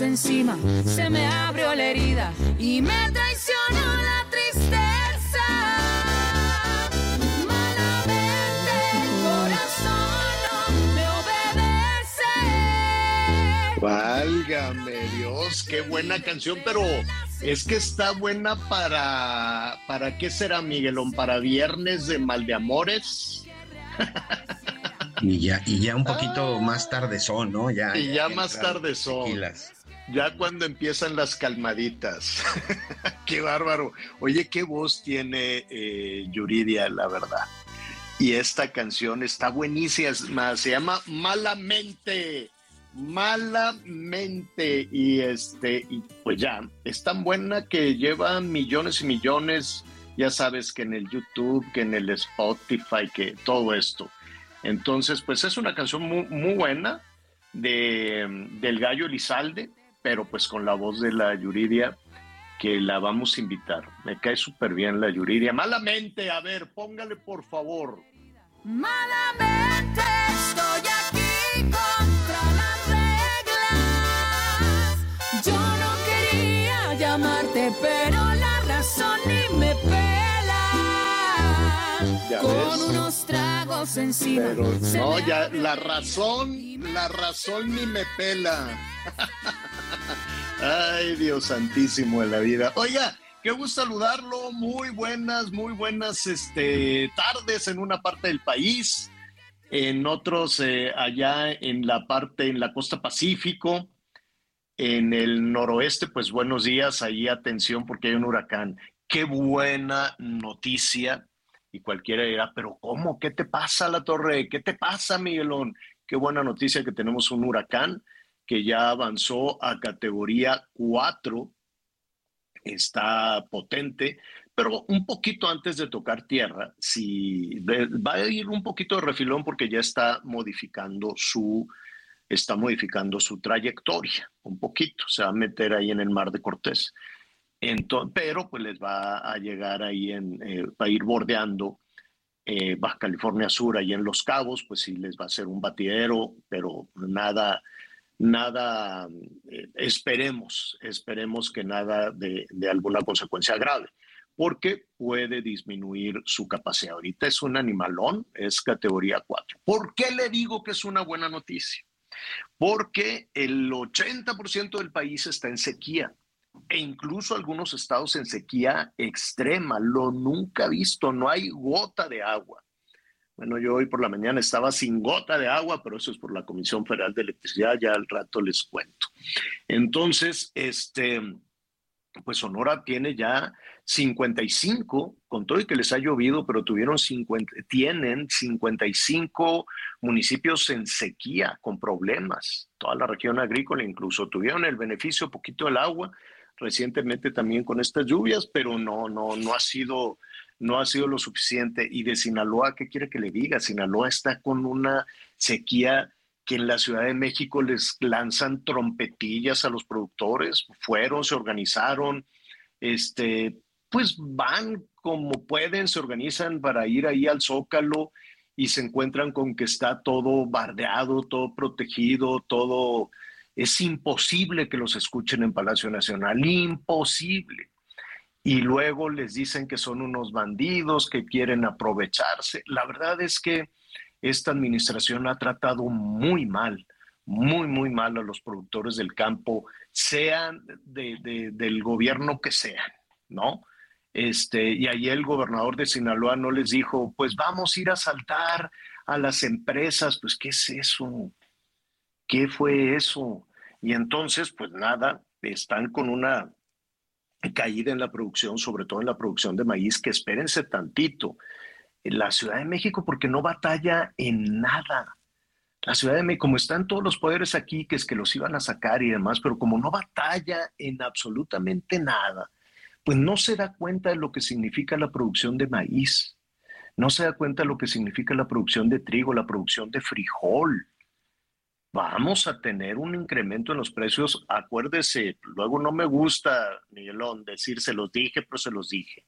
encima se me abrió la herida y me traicionó la tristeza. Malamente el corazón no me obedece. Válgame Dios, qué buena canción, pero es que está buena para, ¿para qué será Miguelón? ¿Para viernes de mal de amores? Y ya, y ya un poquito más tarde son, ¿no? Ya, Y ya más entraron tarde son. tequilas. Ya cuando empiezan las calmaditas. qué bárbaro. Oye, qué voz tiene eh, Yuridia, la verdad. Y esta canción está buenísima. Se llama Malamente. Malamente. Y este, y pues ya, es tan buena que lleva millones y millones. Ya sabes que en el YouTube, que en el Spotify, que todo esto. Entonces, pues es una canción muy, muy buena de, del gallo Elizalde, pero pues con la voz de la Yuridia, que la vamos a invitar. Me cae súper bien la Yuridia. Malamente, a ver, póngale por favor. Malamente estoy aquí contra las reglas. Yo no quería llamarte, pero la razón ni me pela. Ya ves. Tragos encima. Pero no, ya la razón, la razón ni me pela. Ay, Dios santísimo de la vida. Oiga, qué gusto saludarlo. Muy buenas, muy buenas este, tardes en una parte del país, en otros eh, allá en la parte, en la costa Pacífico, en el noroeste, pues buenos días, ahí atención porque hay un huracán. Qué buena noticia. Y cualquiera dirá, pero ¿cómo? ¿Qué te pasa, La Torre? ¿Qué te pasa, Miguelón? Qué buena noticia que tenemos un huracán que ya avanzó a categoría 4, está potente, pero un poquito antes de tocar tierra, si va a ir un poquito de refilón porque ya está modificando su está modificando su trayectoria un poquito, se va a meter ahí en el mar de Cortés. Pero pues les va a llegar ahí en, eh, va a ir bordeando eh, Baja California Sur, ahí en Los Cabos, pues sí les va a hacer un batidero, pero nada, nada, eh, esperemos, esperemos que nada de, de alguna consecuencia grave, porque puede disminuir su capacidad. Ahorita es un animalón, es categoría 4. ¿Por qué le digo que es una buena noticia? Porque el 80% del país está en sequía e incluso algunos estados en sequía extrema, lo nunca visto, no hay gota de agua. Bueno, yo hoy por la mañana estaba sin gota de agua, pero eso es por la Comisión Federal de Electricidad, ya al rato les cuento. Entonces, este, pues Sonora tiene ya 55, con todo y que les ha llovido, pero tuvieron 50, tienen 55 municipios en sequía, con problemas. Toda la región agrícola incluso tuvieron el beneficio poquito del agua, recientemente también con estas lluvias, pero no, no, no ha sido, no ha sido lo suficiente. Y de Sinaloa, ¿qué quiere que le diga? Sinaloa está con una sequía que en la Ciudad de México les lanzan trompetillas a los productores, fueron, se organizaron, este, pues van como pueden, se organizan para ir ahí al Zócalo y se encuentran con que está todo bardeado, todo protegido, todo... Es imposible que los escuchen en Palacio Nacional, imposible. y luego les dicen que son unos bandidos que quieren aprovecharse. La verdad es que esta administración ha tratado muy mal, muy, muy mal a los productores del campo, sean del gobierno que sean, ¿no? Este, y ahí el gobernador de Sinaloa no les dijo, pues vamos a ir a saltar a las empresas, pues ¿qué es eso? ¿Qué fue eso? Y entonces, pues nada, están con una caída en la producción, sobre todo en la producción de maíz, que espérense tantito. La Ciudad de México, porque no batalla en nada. La Ciudad de México, como están todos los poderes aquí, que es que los iban a sacar y demás, pero como no batalla en absolutamente nada, pues no se da cuenta de lo que significa la producción de maíz, no se da cuenta de lo que significa la producción de trigo, la producción de frijol. Vamos a tener un incremento en los precios. Acuérdese, luego no me gusta, Miguelón, decir se los dije, pero se los dije.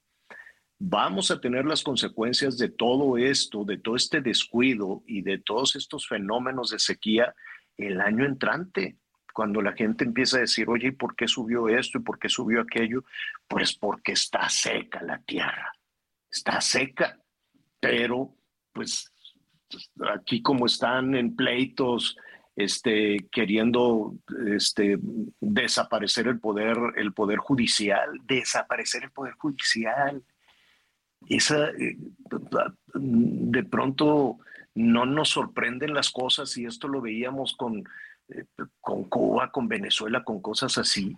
Vamos a tener las consecuencias de todo esto, de todo este descuido y de todos estos fenómenos de sequía el año entrante cuando la gente empieza a decir, oye, ¿y por qué subió esto y por qué subió aquello? Pues porque está seca la tierra, está seca, pero pues aquí como están en pleitos, este, queriendo este, desaparecer el poder, el poder judicial, desaparecer el poder judicial. Esa, eh, de pronto no nos sorprenden las cosas y esto lo veíamos con con Cuba, con Venezuela, con cosas así.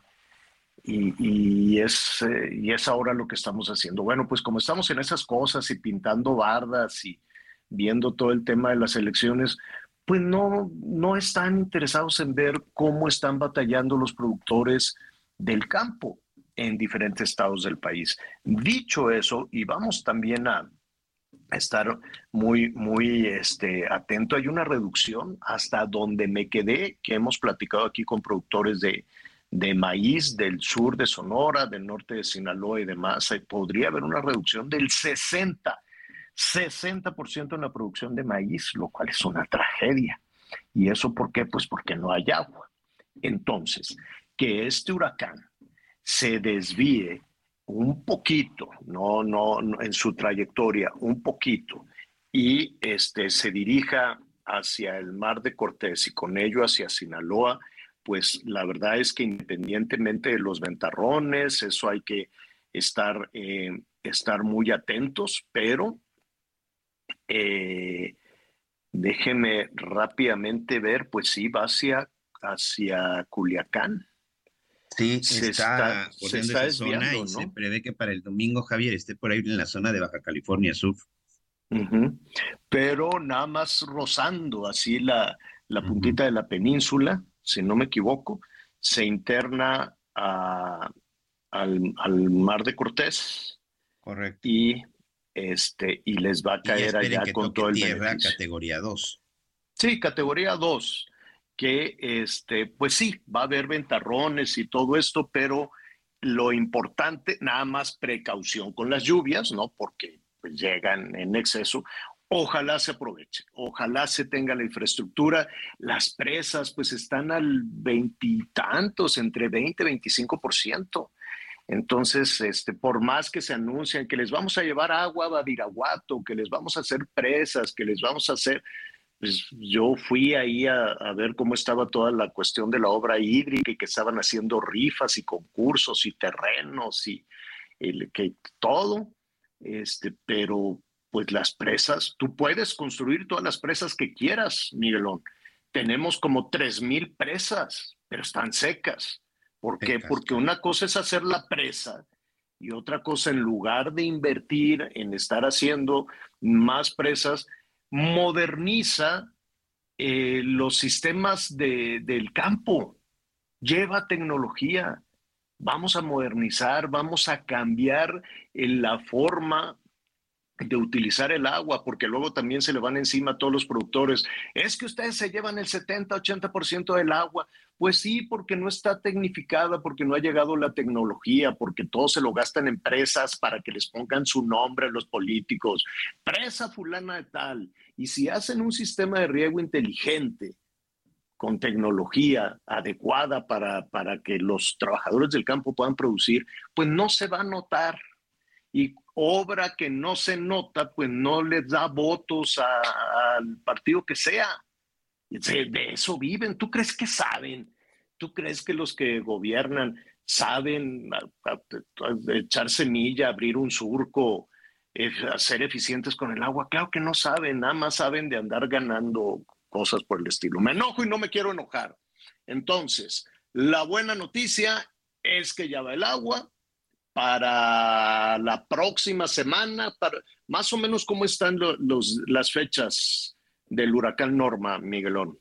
Y, es, eh, y es ahora lo que estamos haciendo. Bueno, pues como estamos en esas cosas y pintando bardas y viendo todo el tema de las elecciones, pues no, no están interesados en ver cómo están batallando los productores del campo en diferentes estados del país. Dicho eso, y vamos también a, estar muy, muy este, atento. Hay una reducción hasta donde me quedé, que hemos platicado aquí con productores de, de maíz del sur de Sonora, del norte de Sinaloa y demás. Podría haber una reducción del 60, 60% en la producción de maíz, lo cual es una tragedia. ¿Y eso por qué? Pues porque no hay agua. Entonces, que este huracán se desvíe un poquito, no, no, en su trayectoria, un poquito, y este, se dirija hacia el mar de Cortés y con ello hacia Sinaloa, pues la verdad es que independientemente de los ventarrones, eso hay que estar, eh, estar muy atentos, pero eh, déjeme rápidamente ver, pues sí, va hacia, hacia Culiacán. Sí, se está, corriendo esa zona y se prevé que para el domingo, Javier, esté por ahí en la zona de Baja California Sur. Pero nada más rozando así la, la puntita de la península, si no me equivoco, se interna a, al, al, mar de Cortés. Correcto. Y, este, y les va a caer allá con todo el tierra categoría 2. Sí, categoría 2 que, este, pues sí, va a haber ventarrones y todo esto, pero lo importante, nada más precaución con las lluvias, ¿no? Porque pues, llegan en exceso. Ojalá se aproveche, ojalá se tenga la infraestructura. Las presas, pues están al veintitantos, entre 20 y 25%. Entonces, este, por más que se anuncian que les vamos a llevar agua a Badiraguato, que les vamos a hacer presas, que les vamos a hacer, pues yo fui ahí a, ver cómo estaba toda la cuestión de la obra hídrica y que estaban haciendo rifas y concursos y terrenos y que todo, este, pero pues las presas, tú puedes construir todas las presas que quieras, Miguelón. Tenemos como tres mil presas, pero están secas. ¿Por qué? Porque una cosa es hacer la presa y otra cosa, en lugar de invertir en estar haciendo más presas, moderniza eh, los sistemas del campo, lleva tecnología. Vamos a modernizar, vamos a cambiar la forma de utilizar el agua, porque luego también se le van encima a todos los productores. Es que ustedes se llevan el 70, 80% del agua. Pues sí, porque no está tecnificada, porque no ha llegado la tecnología, porque todo se lo gastan empresas para que les pongan su nombre a los políticos. Presa fulana de tal. Y si hacen un sistema de riego inteligente, con tecnología adecuada para, para que los trabajadores del campo puedan producir, pues no se va a notar. Y obra que no se nota, pues no les da votos al partido que sea. De, eso viven. ¿Tú crees que saben? ¿Tú crees que los que gobiernan saben echar semilla, abrir un surco, eh, ser eficientes con el agua? Claro que no saben, nada más saben de andar ganando cosas por el estilo. Me enojo y no me quiero enojar. Entonces, la buena noticia es que ya va el agua para la próxima semana, para, más o menos cómo están los, las fechas del huracán Norma, Miguelón.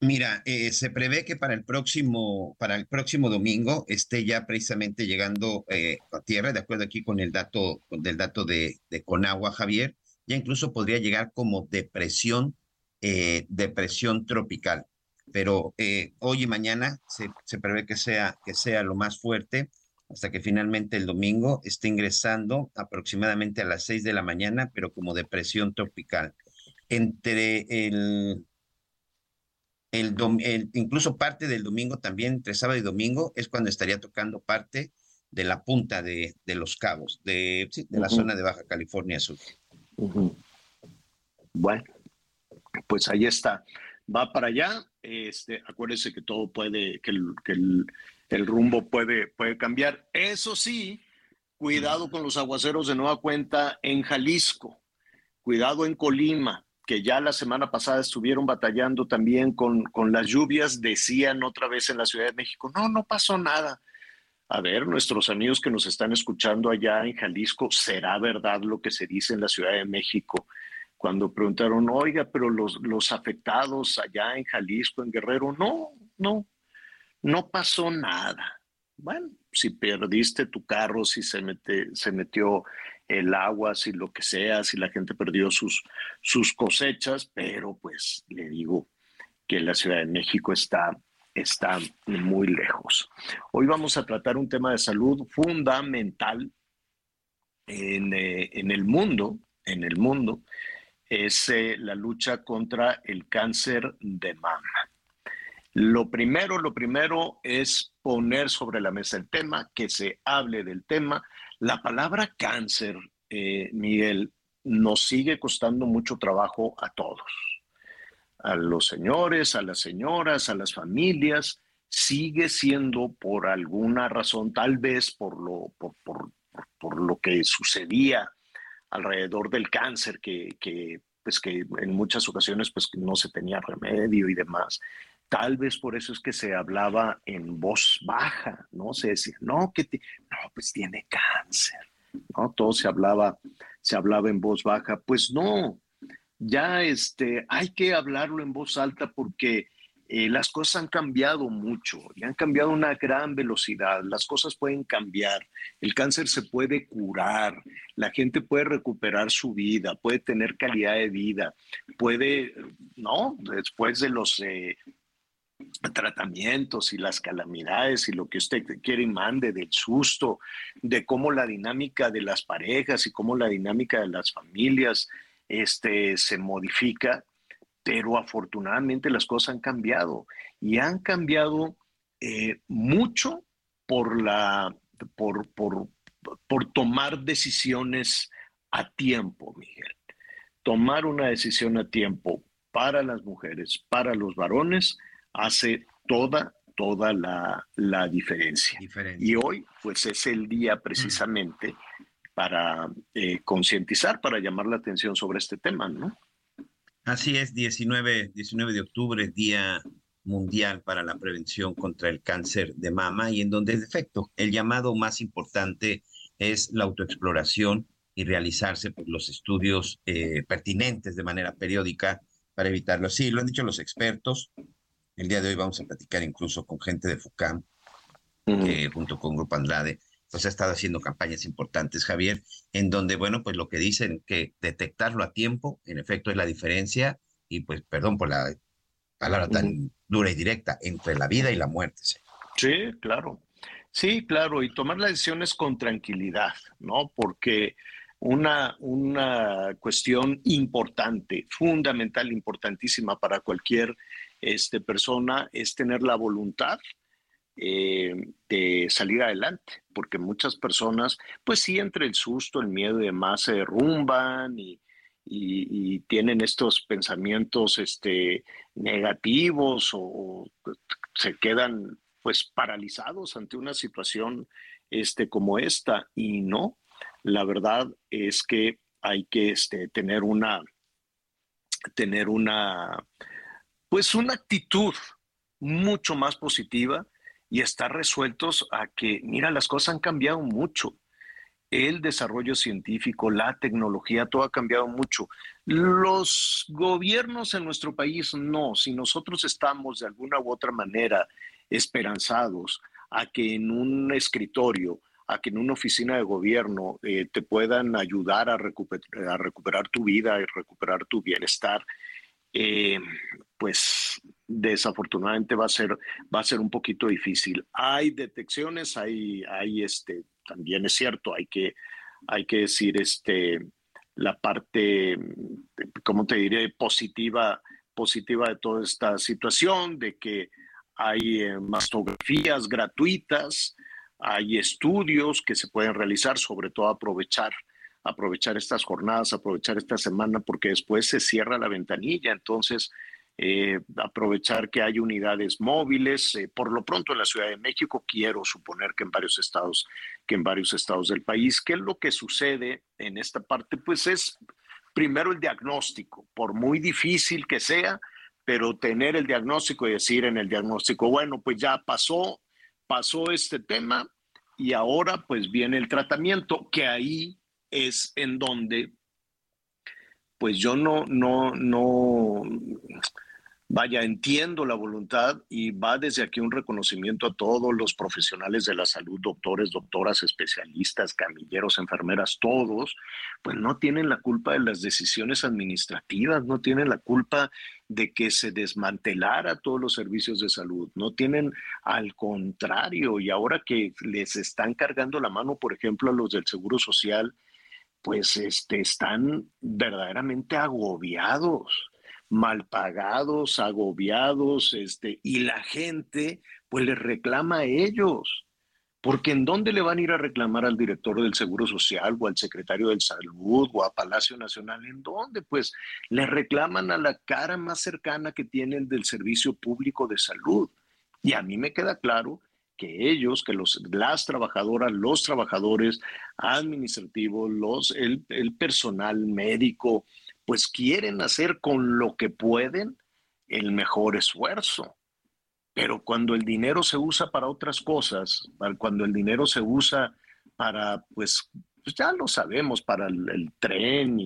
Mira, eh, se prevé que para el próximo, para el próximo domingo esté ya precisamente llegando eh, a tierra, de acuerdo aquí con el dato, del dato de, Conagua, Javier, ya incluso podría llegar como depresión eh, depresión tropical. Pero hoy y mañana se, prevé que sea, que sea lo más fuerte hasta que finalmente el domingo esté ingresando aproximadamente a las 6 de la mañana, pero como depresión tropical. Entre el, el, incluso parte del domingo también, entre sábado y domingo, es cuando estaría tocando parte de la punta de, de los cabos, de, de la zona de Baja California Sur. Bueno, pues ahí está. Va para allá. Este, acuérdese que todo puede, que el, que el, rumbo puede, puede cambiar. Eso sí, cuidado con los aguaceros de nueva cuenta en Jalisco. Cuidado en Colima, que ya la semana pasada estuvieron batallando también con, con las lluvias. Decían otra vez en la Ciudad de México, no, no pasó nada. A ver, nuestros amigos que nos están escuchando allá en Jalisco, ¿será verdad lo que se dice en la Ciudad de México? cuando preguntaron, oiga, pero los, los afectados allá en Jalisco, en Guerrero, no, no, no pasó nada. Bueno, si perdiste tu carro, si se, mete, se metió el agua, si lo que sea, si la gente perdió sus, sus cosechas, pero pues le digo que la Ciudad de México está, está muy lejos. Hoy vamos a tratar un tema de salud fundamental en, eh, en el mundo, en el mundo, es eh, la lucha contra el cáncer de mama. Lo primero, lo primero es poner sobre la mesa el tema, que se hable del tema. La palabra cáncer, eh, Miguel, nos sigue costando mucho trabajo a todos, a los señores, a las señoras, a las familias. Sigue siendo por alguna razón, tal vez por lo, por, por lo que sucedía alrededor del cáncer que, pues que en muchas ocasiones pues no se tenía remedio y demás. Tal vez por eso es que se hablaba en voz baja, ¿no? Se decía, no, que no, pues tiene cáncer, ¿no? Todo se hablaba, se hablaba en voz baja. Pues no, ya este, hay que hablarlo en voz alta porque eh, las cosas han cambiado mucho y han cambiado a una gran velocidad. Las cosas pueden cambiar, el cáncer se puede curar, la gente puede recuperar su vida, puede tener calidad de vida, puede, ¿no? Después de los eh, tratamientos y las calamidades y lo que usted quiere y mande, del susto, de cómo la dinámica de las parejas y cómo la dinámica de las familias este, se modifica pero afortunadamente las cosas han cambiado y han cambiado eh, mucho por, la, por, por, por tomar decisiones a tiempo, Miguel. Tomar una decisión a tiempo para las mujeres, para los varones, hace toda, toda la, la diferencia. Y hoy, pues es el día precisamente para eh, concientizar, para llamar la atención sobre este tema, ¿no? Así es, 19, 19 de octubre, Día Mundial para la Prevención contra el Cáncer de Mama, y en donde, de efecto, el llamado más importante es la autoexploración y realizarse por los estudios eh, pertinentes de manera periódica para evitarlo. Sí, lo han dicho los expertos. El día de hoy vamos a platicar incluso con gente de FUCAM, junto con Grupo Andrade, pues ha estado haciendo campañas importantes, Javier, en donde, bueno, pues lo que dicen que detectarlo a tiempo, en efecto, es la diferencia, y pues, perdón por la palabra tan dura y directa, entre la vida y la muerte. Sí, claro. Sí, claro, y tomar las decisiones con tranquilidad, ¿no? Porque una, una cuestión importante, fundamental, importantísima para cualquier este, persona, es tener la voluntad eh, de salir adelante, porque muchas personas, pues sí, entre el susto, el miedo y demás, se derrumban y, tienen estos pensamientos este, negativos o, se quedan pues paralizados ante una situación este, como esta. Y no, la verdad es que hay que este, tener una tener una pues una actitud mucho más positiva y estar resueltos a que mira las cosas han cambiado mucho el desarrollo científico, la tecnología, todo ha cambiado mucho. Los gobiernos en nuestro país no, si nosotros estamos de alguna u otra manera esperanzados a que en un escritorio, a que en una oficina de gobierno eh, te puedan ayudar a, a, recuperar tu vida y recuperar tu bienestar, eh, pues desafortunadamente va a ser va a ser un poquito difícil. Hay detecciones, hay, hay este, también es cierto, hay que, hay que decir este, la parte, ¿cómo te diré?, positiva, positiva de toda esta situación, de que hay eh, mastografías gratuitas, hay estudios que se pueden realizar, sobre todo aprovechar aprovechar estas jornadas, aprovechar esta semana, porque después se cierra la ventanilla. Entonces, eh, aprovechar que hay unidades móviles. Eh, por lo pronto en la Ciudad de México, quiero suponer que en varios estados, que en varios estados del país. ¿Qué es lo que sucede en esta parte? Pues es primero el diagnóstico, por muy difícil que sea, pero tener el diagnóstico y decir en el diagnóstico, bueno, pues ya pasó, pasó este tema y ahora pues viene el tratamiento, que ahí es en donde pues yo no, no, no, Vaya, entiendo la voluntad y va desde aquí un reconocimiento a todos los profesionales de la salud, doctores, doctoras, especialistas, camilleros, enfermeras, todos, pues no tienen la culpa de las decisiones administrativas, no tienen la culpa de que se desmantelara todos los servicios de salud, no tienen al contrario, y ahora que les están cargando la mano, por ejemplo, a los del Seguro Social, pues este, están verdaderamente agobiados mal pagados, agobiados, este, y la gente pues les reclama a ellos. Porque ¿en dónde le van a ir a reclamar al director del Seguro Social o al secretario de Salud o a Palacio Nacional? ¿En dónde? Pues le reclaman a la cara más cercana que tienen del Servicio Público de Salud. Y a mí me queda claro que ellos, que los, las trabajadoras, los trabajadores administrativos, los, el personal médico, pues quieren hacer con lo que pueden el mejor esfuerzo. Pero cuando el dinero se usa para otras cosas, cuando el dinero se usa para, pues, pues ya lo sabemos, para el, tren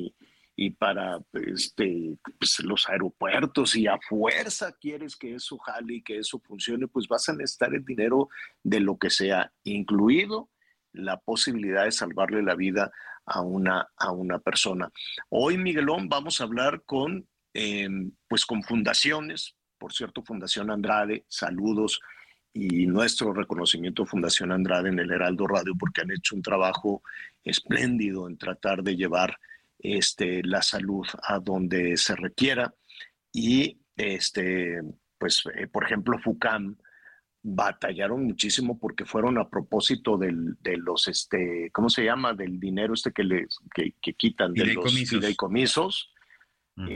y, para este, pues, los aeropuertos y a fuerza quieres que eso jale y que eso funcione, pues vas a necesitar el dinero de lo que sea, incluido la posibilidad de salvarle la vida a una, a una persona. Hoy, Miguelón, vamos a hablar con, em, pues con fundaciones, por cierto, Fundación Andrade, saludos y nuestro reconocimiento Fundación Andrade en el Heraldo Radio porque han hecho un trabajo espléndido en tratar de llevar este, la salud a donde se requiera y este, pues, eh, por ejemplo, FUCAM, batallaron muchísimo porque fueron a propósito del, de los, este, ¿cómo se llama? Del dinero este que, les, que, quitan de los fideicomisos.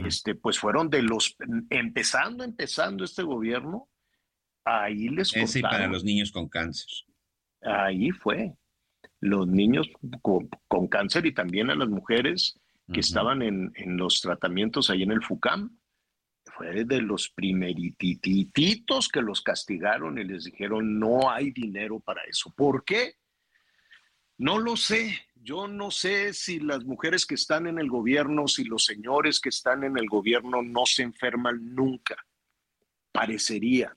este, pues fueron de los, empezando, empezando este gobierno, ahí les Ese y para los niños con cáncer. Ahí fue. Los niños con, cáncer y también a las mujeres que estaban en, en los tratamientos ahí en el FUCAM fue de los primerititos que los castigaron y les dijeron no hay dinero para eso. ¿Por qué? No lo sé. Yo no sé si las mujeres que están en el gobierno, si los señores que están en el gobierno no se enferman nunca. Parecería.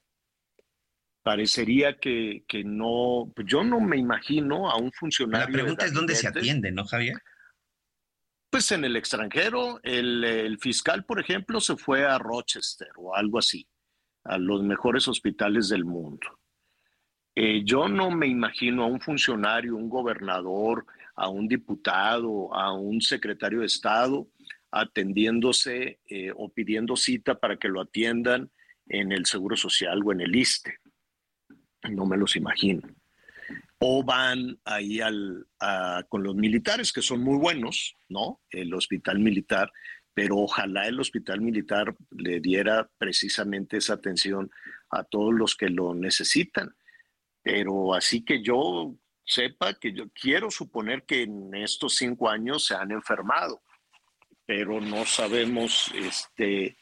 Parecería que, que no. Yo no me imagino a un funcionario. La pregunta es dónde se atiende, ¿no, Javier? Pues en el extranjero, el, fiscal, por ejemplo, se fue a Rochester o algo así, a los mejores hospitales del mundo. Eh, yo no me imagino a un funcionario, un gobernador, a un diputado, a un secretario de Estado, atendiéndose eh, o pidiendo cita para que lo atiendan en el Seguro Social o en el ISTE. No me los imagino. O van ahí al, con los militares, que son muy buenos, ¿no? El hospital militar, pero ojalá el hospital militar le diera precisamente esa atención a todos los que lo necesitan. Pero así que yo sepa que yo quiero suponer que en estos cinco años se han enfermado, pero no sabemos este,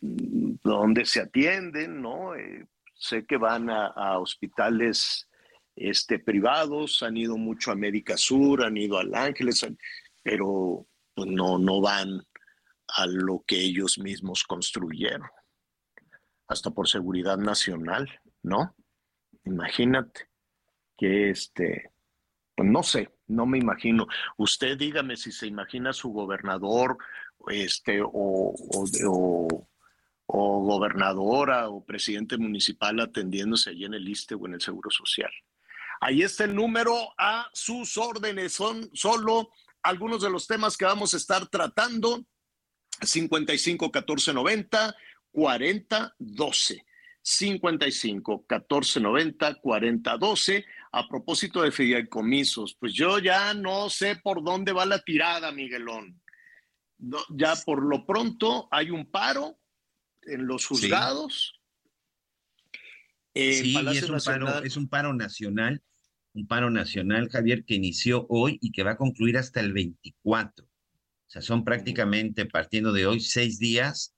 dónde se atienden, ¿no? Eh, sé que van a, hospitales este, privados, han ido mucho a América Sur, han ido al Ángeles, pero pues, no, no van a lo que ellos mismos construyeron, hasta por seguridad nacional, ¿no? Imagínate que este, pues no sé, no me imagino. Usted dígame si se imagina su gobernador, este, o, o, o, gobernadora o presidente municipal atendiéndose allí en el ISTE o en el Seguro Social. Ahí está el número a sus órdenes. Son solo algunos de los temas que vamos a estar tratando. 55 14 90 40 12. 55 14 90 40 12. A propósito de fideicomisos, pues yo ya no sé por dónde va la tirada, Miguelón. ya por lo pronto hay un paro en los juzgados. Sí, es, un paro, es un paro nacional, un paro nacional, Javier, que inició hoy y que va a concluir hasta el 24. O sea, son prácticamente, partiendo de hoy, seis días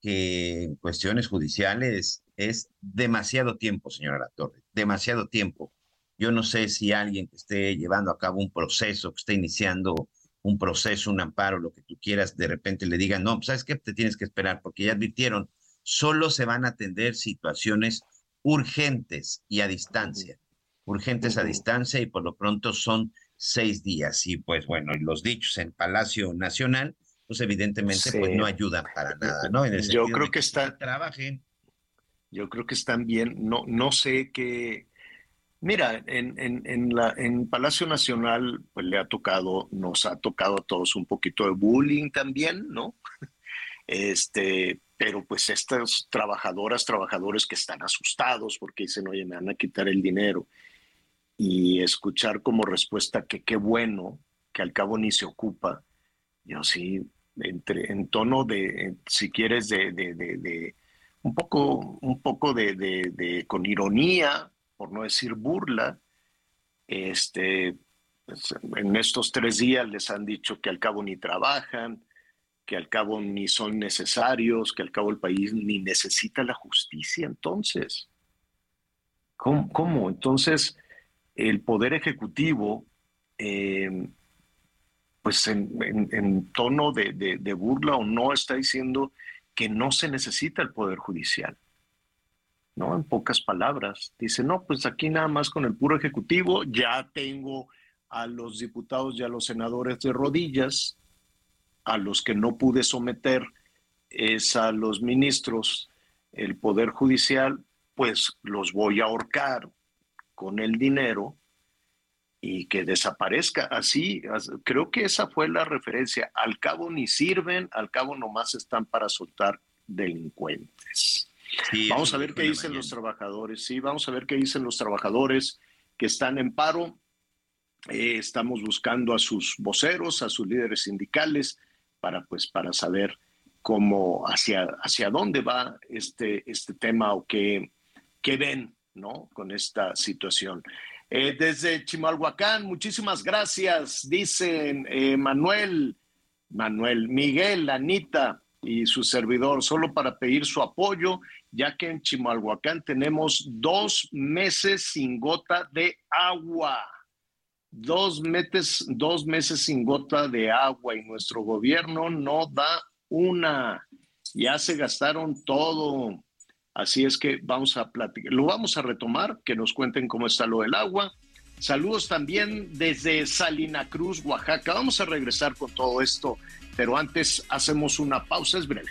que en cuestiones judiciales es demasiado tiempo, señora Torre, demasiado tiempo. Yo no sé si alguien que esté llevando a cabo un proceso, que esté iniciando un proceso, un amparo, lo que tú quieras, de repente le digan, no, pues, ¿sabes qué? Te tienes que esperar porque ya advirtieron, solo se van a atender situaciones urgentes y a distancia, urgentes a distancia y por lo pronto son seis días. Y pues bueno, los dichos en Palacio Nacional, pues evidentemente pues no ayudan para nada, ¿no? yo creo que, están, trabajen. Yo creo que están bien, no, no sé qué Mira, en, en, la, en Palacio Nacional, pues le ha tocado, nos ha tocado a todos un poquito de bullying también, ¿no? Este, pero pues estas trabajadoras, trabajadores que están asustados porque dicen, oye, me van a quitar el dinero. Y escuchar como respuesta que qué bueno, que al cabo ni se ocupa. Yo sí, entre, en tono de, si quieres, de, de, de, un poco, un poco de, con ironía, por no decir burla, este, pues, en estos tres días les han dicho que al cabo ni trabajan, que al cabo ni son necesarios, que al cabo el país ni necesita la justicia. Entonces, ¿cómo? Entonces, el Poder Ejecutivo, eh, pues en, tono de burla o no, está diciendo que no se necesita el Poder Judicial. ¿no? En pocas palabras. Dice, no, pues aquí nada más con el puro ejecutivo, ya tengo a los diputados y a los senadores de rodillas, a los que no pude someter es a los ministros, el Poder Judicial, pues los voy a ahorcar con el dinero y que desaparezca. Así, creo que esa fue la referencia. Al cabo ni sirven, al cabo nomás están para soltar delincuentes vamos a ver qué dicen los trabajadores, sí, vamos a ver qué dicen los trabajadores que están en paro. Eh, estamos buscando a sus voceros, a sus líderes sindicales, para, pues, para saber cómo, hacia, hacia dónde va este, este tema o qué, qué ven ¿no? con esta situación. Eh, desde Chimalhuacán, muchísimas gracias, dicen eh, Manuel, Manuel, Miguel, Anita, y su servidor, solo para pedir su apoyo, ya que en Chimalhuacán tenemos dos meses sin gota de agua. Dos meses, dos meses sin gota de agua y nuestro gobierno no da una. Ya se gastaron todo. Así es que vamos a platicar, lo vamos a retomar, que nos cuenten cómo está lo del agua. Saludos también desde Salina Cruz, Oaxaca. Vamos a regresar con todo esto pero antes hacemos una pausa, es breve.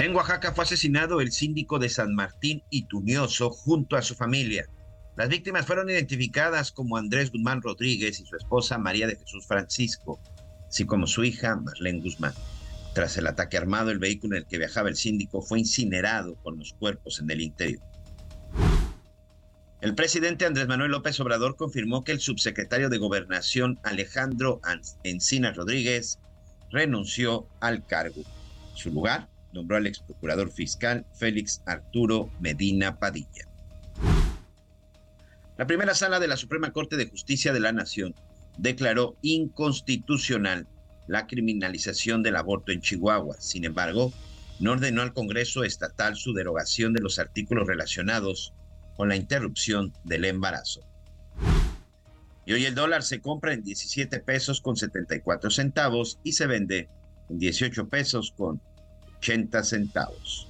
En Oaxaca fue asesinado el síndico de San Martín Itunioso junto a su familia. Las víctimas fueron identificadas como Andrés Guzmán Rodríguez y su esposa María de Jesús Francisco, así como su hija Marlene Guzmán. Tras el ataque armado, el vehículo en el que viajaba el síndico fue incinerado con los cuerpos en el interior. El presidente Andrés Manuel López Obrador confirmó que el subsecretario de Gobernación Alejandro Encinas Rodríguez renunció al cargo. su lugar nombró al ex procurador fiscal Félix Arturo Medina Padilla. La primera sala de la Suprema Corte de Justicia de la Nación declaró inconstitucional la criminalización del aborto en Chihuahua. Sin embargo, no ordenó al Congreso estatal su derogación de los artículos relacionados con la interrupción del embarazo. Y hoy el dólar se compra en 17 pesos con 74 centavos y se vende en 18 pesos con 80 centavos.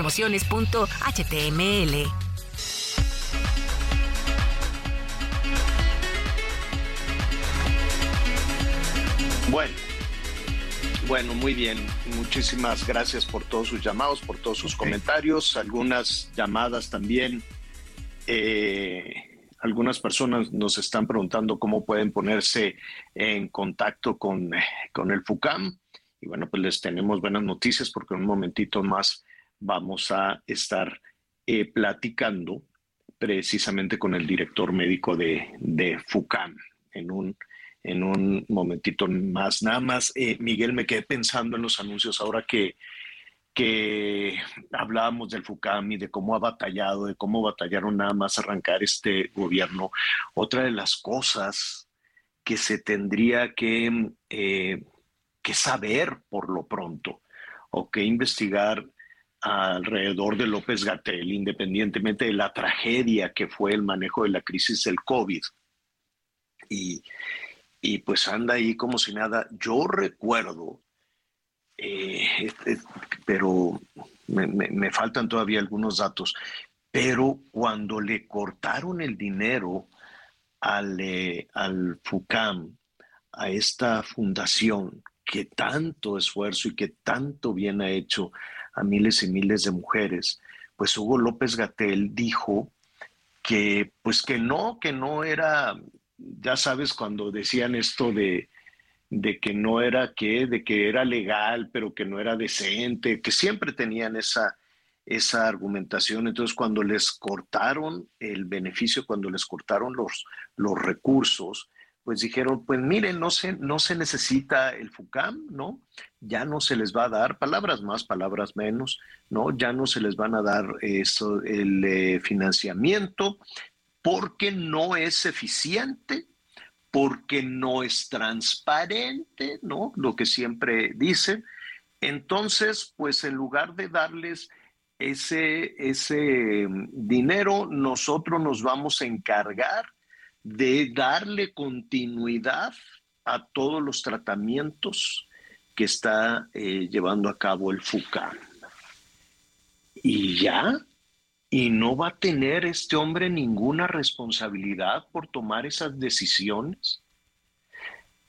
promociones.html. Bueno, bueno, muy bien. Muchísimas gracias por todos sus llamados, por todos sus comentarios, algunas llamadas también. Eh, algunas personas nos están preguntando cómo pueden ponerse en contacto con, con el FUCAM. Y bueno, pues les tenemos buenas noticias porque en un momentito más vamos a estar eh, platicando precisamente con el director médico de, de FUCAM en un, en un momentito más. Nada más, eh, Miguel, me quedé pensando en los anuncios ahora que, que hablábamos del FUCAM y de cómo ha batallado, de cómo batallaron nada más arrancar este gobierno. Otra de las cosas que se tendría que, eh, que saber por lo pronto o que investigar alrededor de López Gatel, independientemente de la tragedia que fue el manejo de la crisis del COVID. Y, y pues anda ahí como si nada. Yo recuerdo, eh, pero me, me, faltan todavía algunos datos, pero cuando le cortaron el dinero al, eh, al FUCAM, a esta fundación que tanto esfuerzo y que tanto bien ha hecho a miles y miles de mujeres, pues Hugo López Gatel dijo que pues que no, que no era, ya sabes cuando decían esto de, de que no era que, de que era legal, pero que no era decente, que siempre tenían esa, esa argumentación. Entonces, cuando les cortaron el beneficio, cuando les cortaron los, los recursos, pues dijeron, pues miren, no se, no se necesita el FUCAM, ¿no? Ya no se les va a dar, palabras más, palabras menos, ¿no? Ya no se les van a dar eso, el eh, financiamiento porque no es eficiente, porque no es transparente, ¿no? Lo que siempre dicen. Entonces, pues en lugar de darles ese, ese mm, dinero, nosotros nos vamos a encargar de darle continuidad a todos los tratamientos que está eh, llevando a cabo el FUCAM. Y ya, y no va a tener este hombre ninguna responsabilidad por tomar esas decisiones.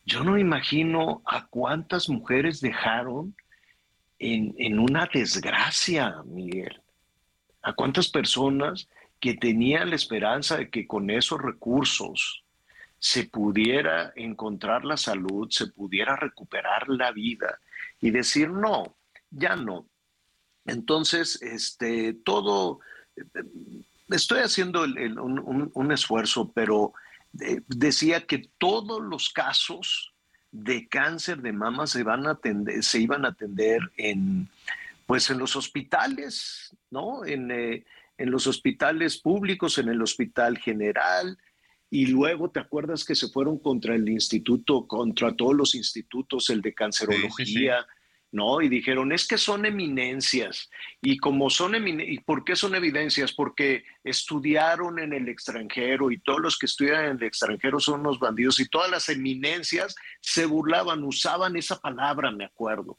Yo no imagino a cuántas mujeres dejaron en, en una desgracia, Miguel. A cuántas personas que tenía la esperanza de que con esos recursos se pudiera encontrar la salud, se pudiera recuperar la vida y decir, no, ya no. Entonces, este, todo, estoy haciendo un, esfuerzo, pero eh, decía que todos los casos de cáncer de mama se, van a atender, se iban a atender en, pues en los hospitales, ¿no? En, eh, en los hospitales públicos, en el Hospital General, y luego te acuerdas que se fueron contra el instituto, contra todos los institutos, el de cancerología, ¿no? Y dijeron, es que son eminencias. Y como son eminencias, ¿y por qué son evidencias? Porque estudiaron en el extranjero y todos los que estudian en el extranjero son unos bandidos y todas las eminencias se burlaban, usaban esa palabra, me acuerdo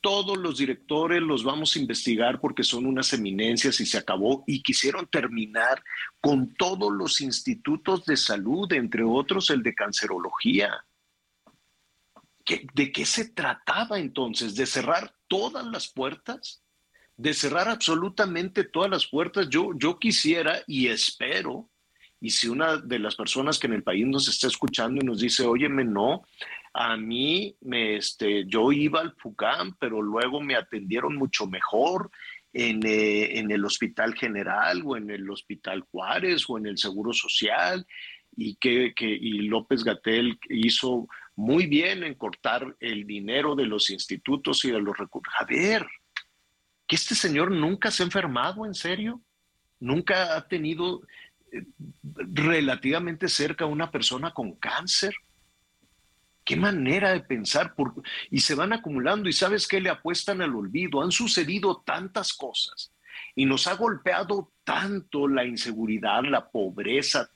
todos los directores los vamos a investigar porque son unas eminencias y se acabó. Y quisieron terminar con todos los institutos de salud, entre otros el de cancerología. ¿De qué se trataba entonces? ¿De cerrar todas las puertas? ¿De cerrar absolutamente todas las puertas? Yo, yo quisiera y espero, y si una de las personas que en el país nos está escuchando y nos dice, óyeme, no, a mí, me, este, yo iba al FUCAM, pero luego me atendieron mucho mejor en, eh, en, el Hospital General o en el Hospital Juárez o en el Seguro Social. Y que, que y López Gatel hizo muy bien en cortar el dinero de los institutos y de los recursos. A ver, que este señor nunca se ha enfermado, en serio, nunca ha tenido eh, relativamente cerca una persona con cáncer qué manera de pensar, y se van acumulando y sabes que le apuestan al olvido. Han sucedido tantas cosas y nos ha golpeado tanto la inseguridad, la pobreza,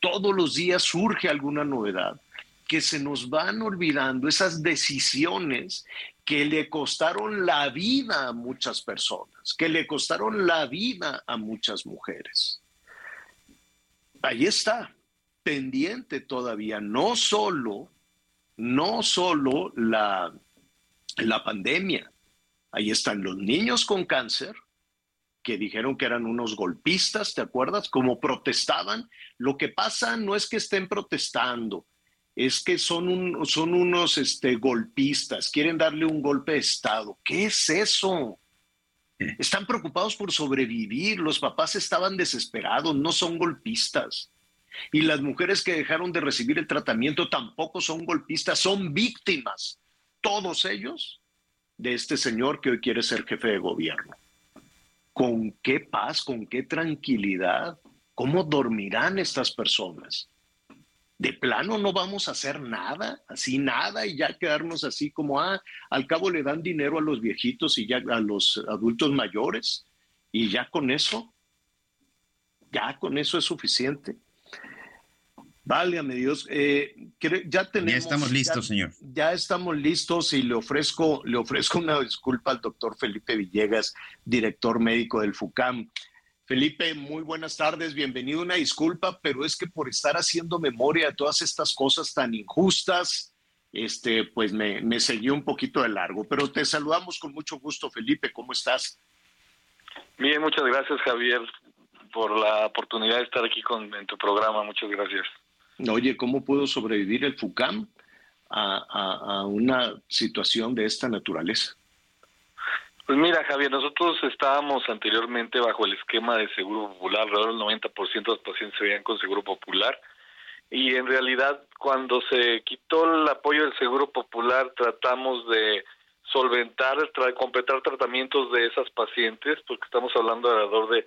todos los días surge alguna novedad que se nos van olvidando esas decisiones que le costaron la vida a muchas personas, que le costaron la vida a muchas mujeres. Ahí está, pendiente todavía, no solo no solo la, la pandemia, ahí están los niños con cáncer, que dijeron que eran unos golpistas, ¿te acuerdas? Como protestaban. Lo que pasa no es que estén protestando, es que son, un, son unos este, golpistas, quieren darle un golpe de Estado. ¿Qué es eso? Están preocupados por sobrevivir, los papás estaban desesperados, no son golpistas. Y las mujeres que dejaron de recibir el tratamiento tampoco son golpistas, son víctimas, todos ellos, de este señor que hoy quiere ser jefe de gobierno. ¿Con qué paz, con qué tranquilidad? ¿Cómo dormirán estas personas? De plano no vamos a hacer nada, así nada, y ya quedarnos así como, ah, al cabo le dan dinero a los viejitos y ya a los adultos mayores, y ya con eso, ya con eso es suficiente. Válgame Dios. Eh, ya tenemos. Ya estamos listos, señor. Ya estamos listos y le ofrezco, le ofrezco una disculpa al doctor Felipe Villegas, director médico del FUCAM. Felipe, muy buenas tardes, bienvenido. Una disculpa, pero es que por estar haciendo memoria de todas estas cosas tan injustas, este, pues me, me seguí un poquito de largo. Pero te saludamos con mucho gusto, Felipe. ¿Cómo estás? Bien, muchas gracias, Javier, por la oportunidad de estar aquí con, en tu programa. Muchas gracias. Oye, ¿cómo pudo sobrevivir el FUCAM a, una situación de esta naturaleza? Pues mira, Javier, nosotros estábamos anteriormente bajo el esquema de Seguro Popular, alrededor del 90% de los pacientes se veían con Seguro Popular, y en realidad cuando se quitó el apoyo del Seguro Popular tratamos de solventar, completar tratamientos de esas pacientes, porque estamos hablando alrededor de,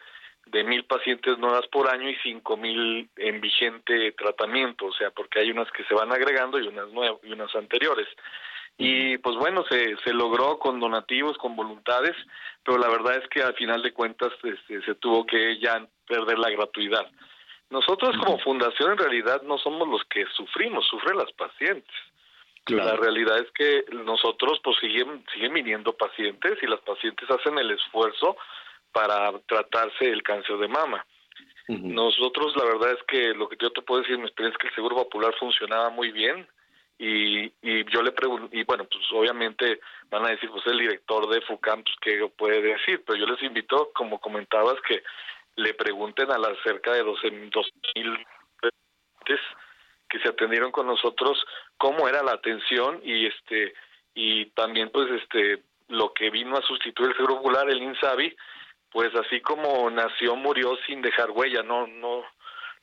de mil pacientes nuevas por año y cinco mil en vigente tratamiento, o sea, porque hay unas que se van agregando y unas nuevas y unas anteriores. Y pues bueno, se, se logró con donativos, con voluntades, pero la verdad es que al final de cuentas este, se tuvo que ya perder la gratuidad. Nosotros como fundación en realidad no somos los que sufrimos, sufren las pacientes. La realidad es que nosotros pues siguen, siguen viniendo pacientes y las pacientes hacen el esfuerzo para tratarse el cáncer de mama. Nosotros la verdad es que lo que yo te puedo decir mi experiencia es que el Seguro Popular funcionaba muy bien y, y yo le pregunto, y bueno, pues obviamente van a decir, pues el director de FUCAM, pues qué puede decir, pero yo les invito, como comentabas, que le pregunten a las cerca de 12 mil que se atendieron con nosotros cómo era la atención y este y también pues este lo que vino a sustituir el Seguro Popular el INSABI pues así como nació murió sin dejar huella no no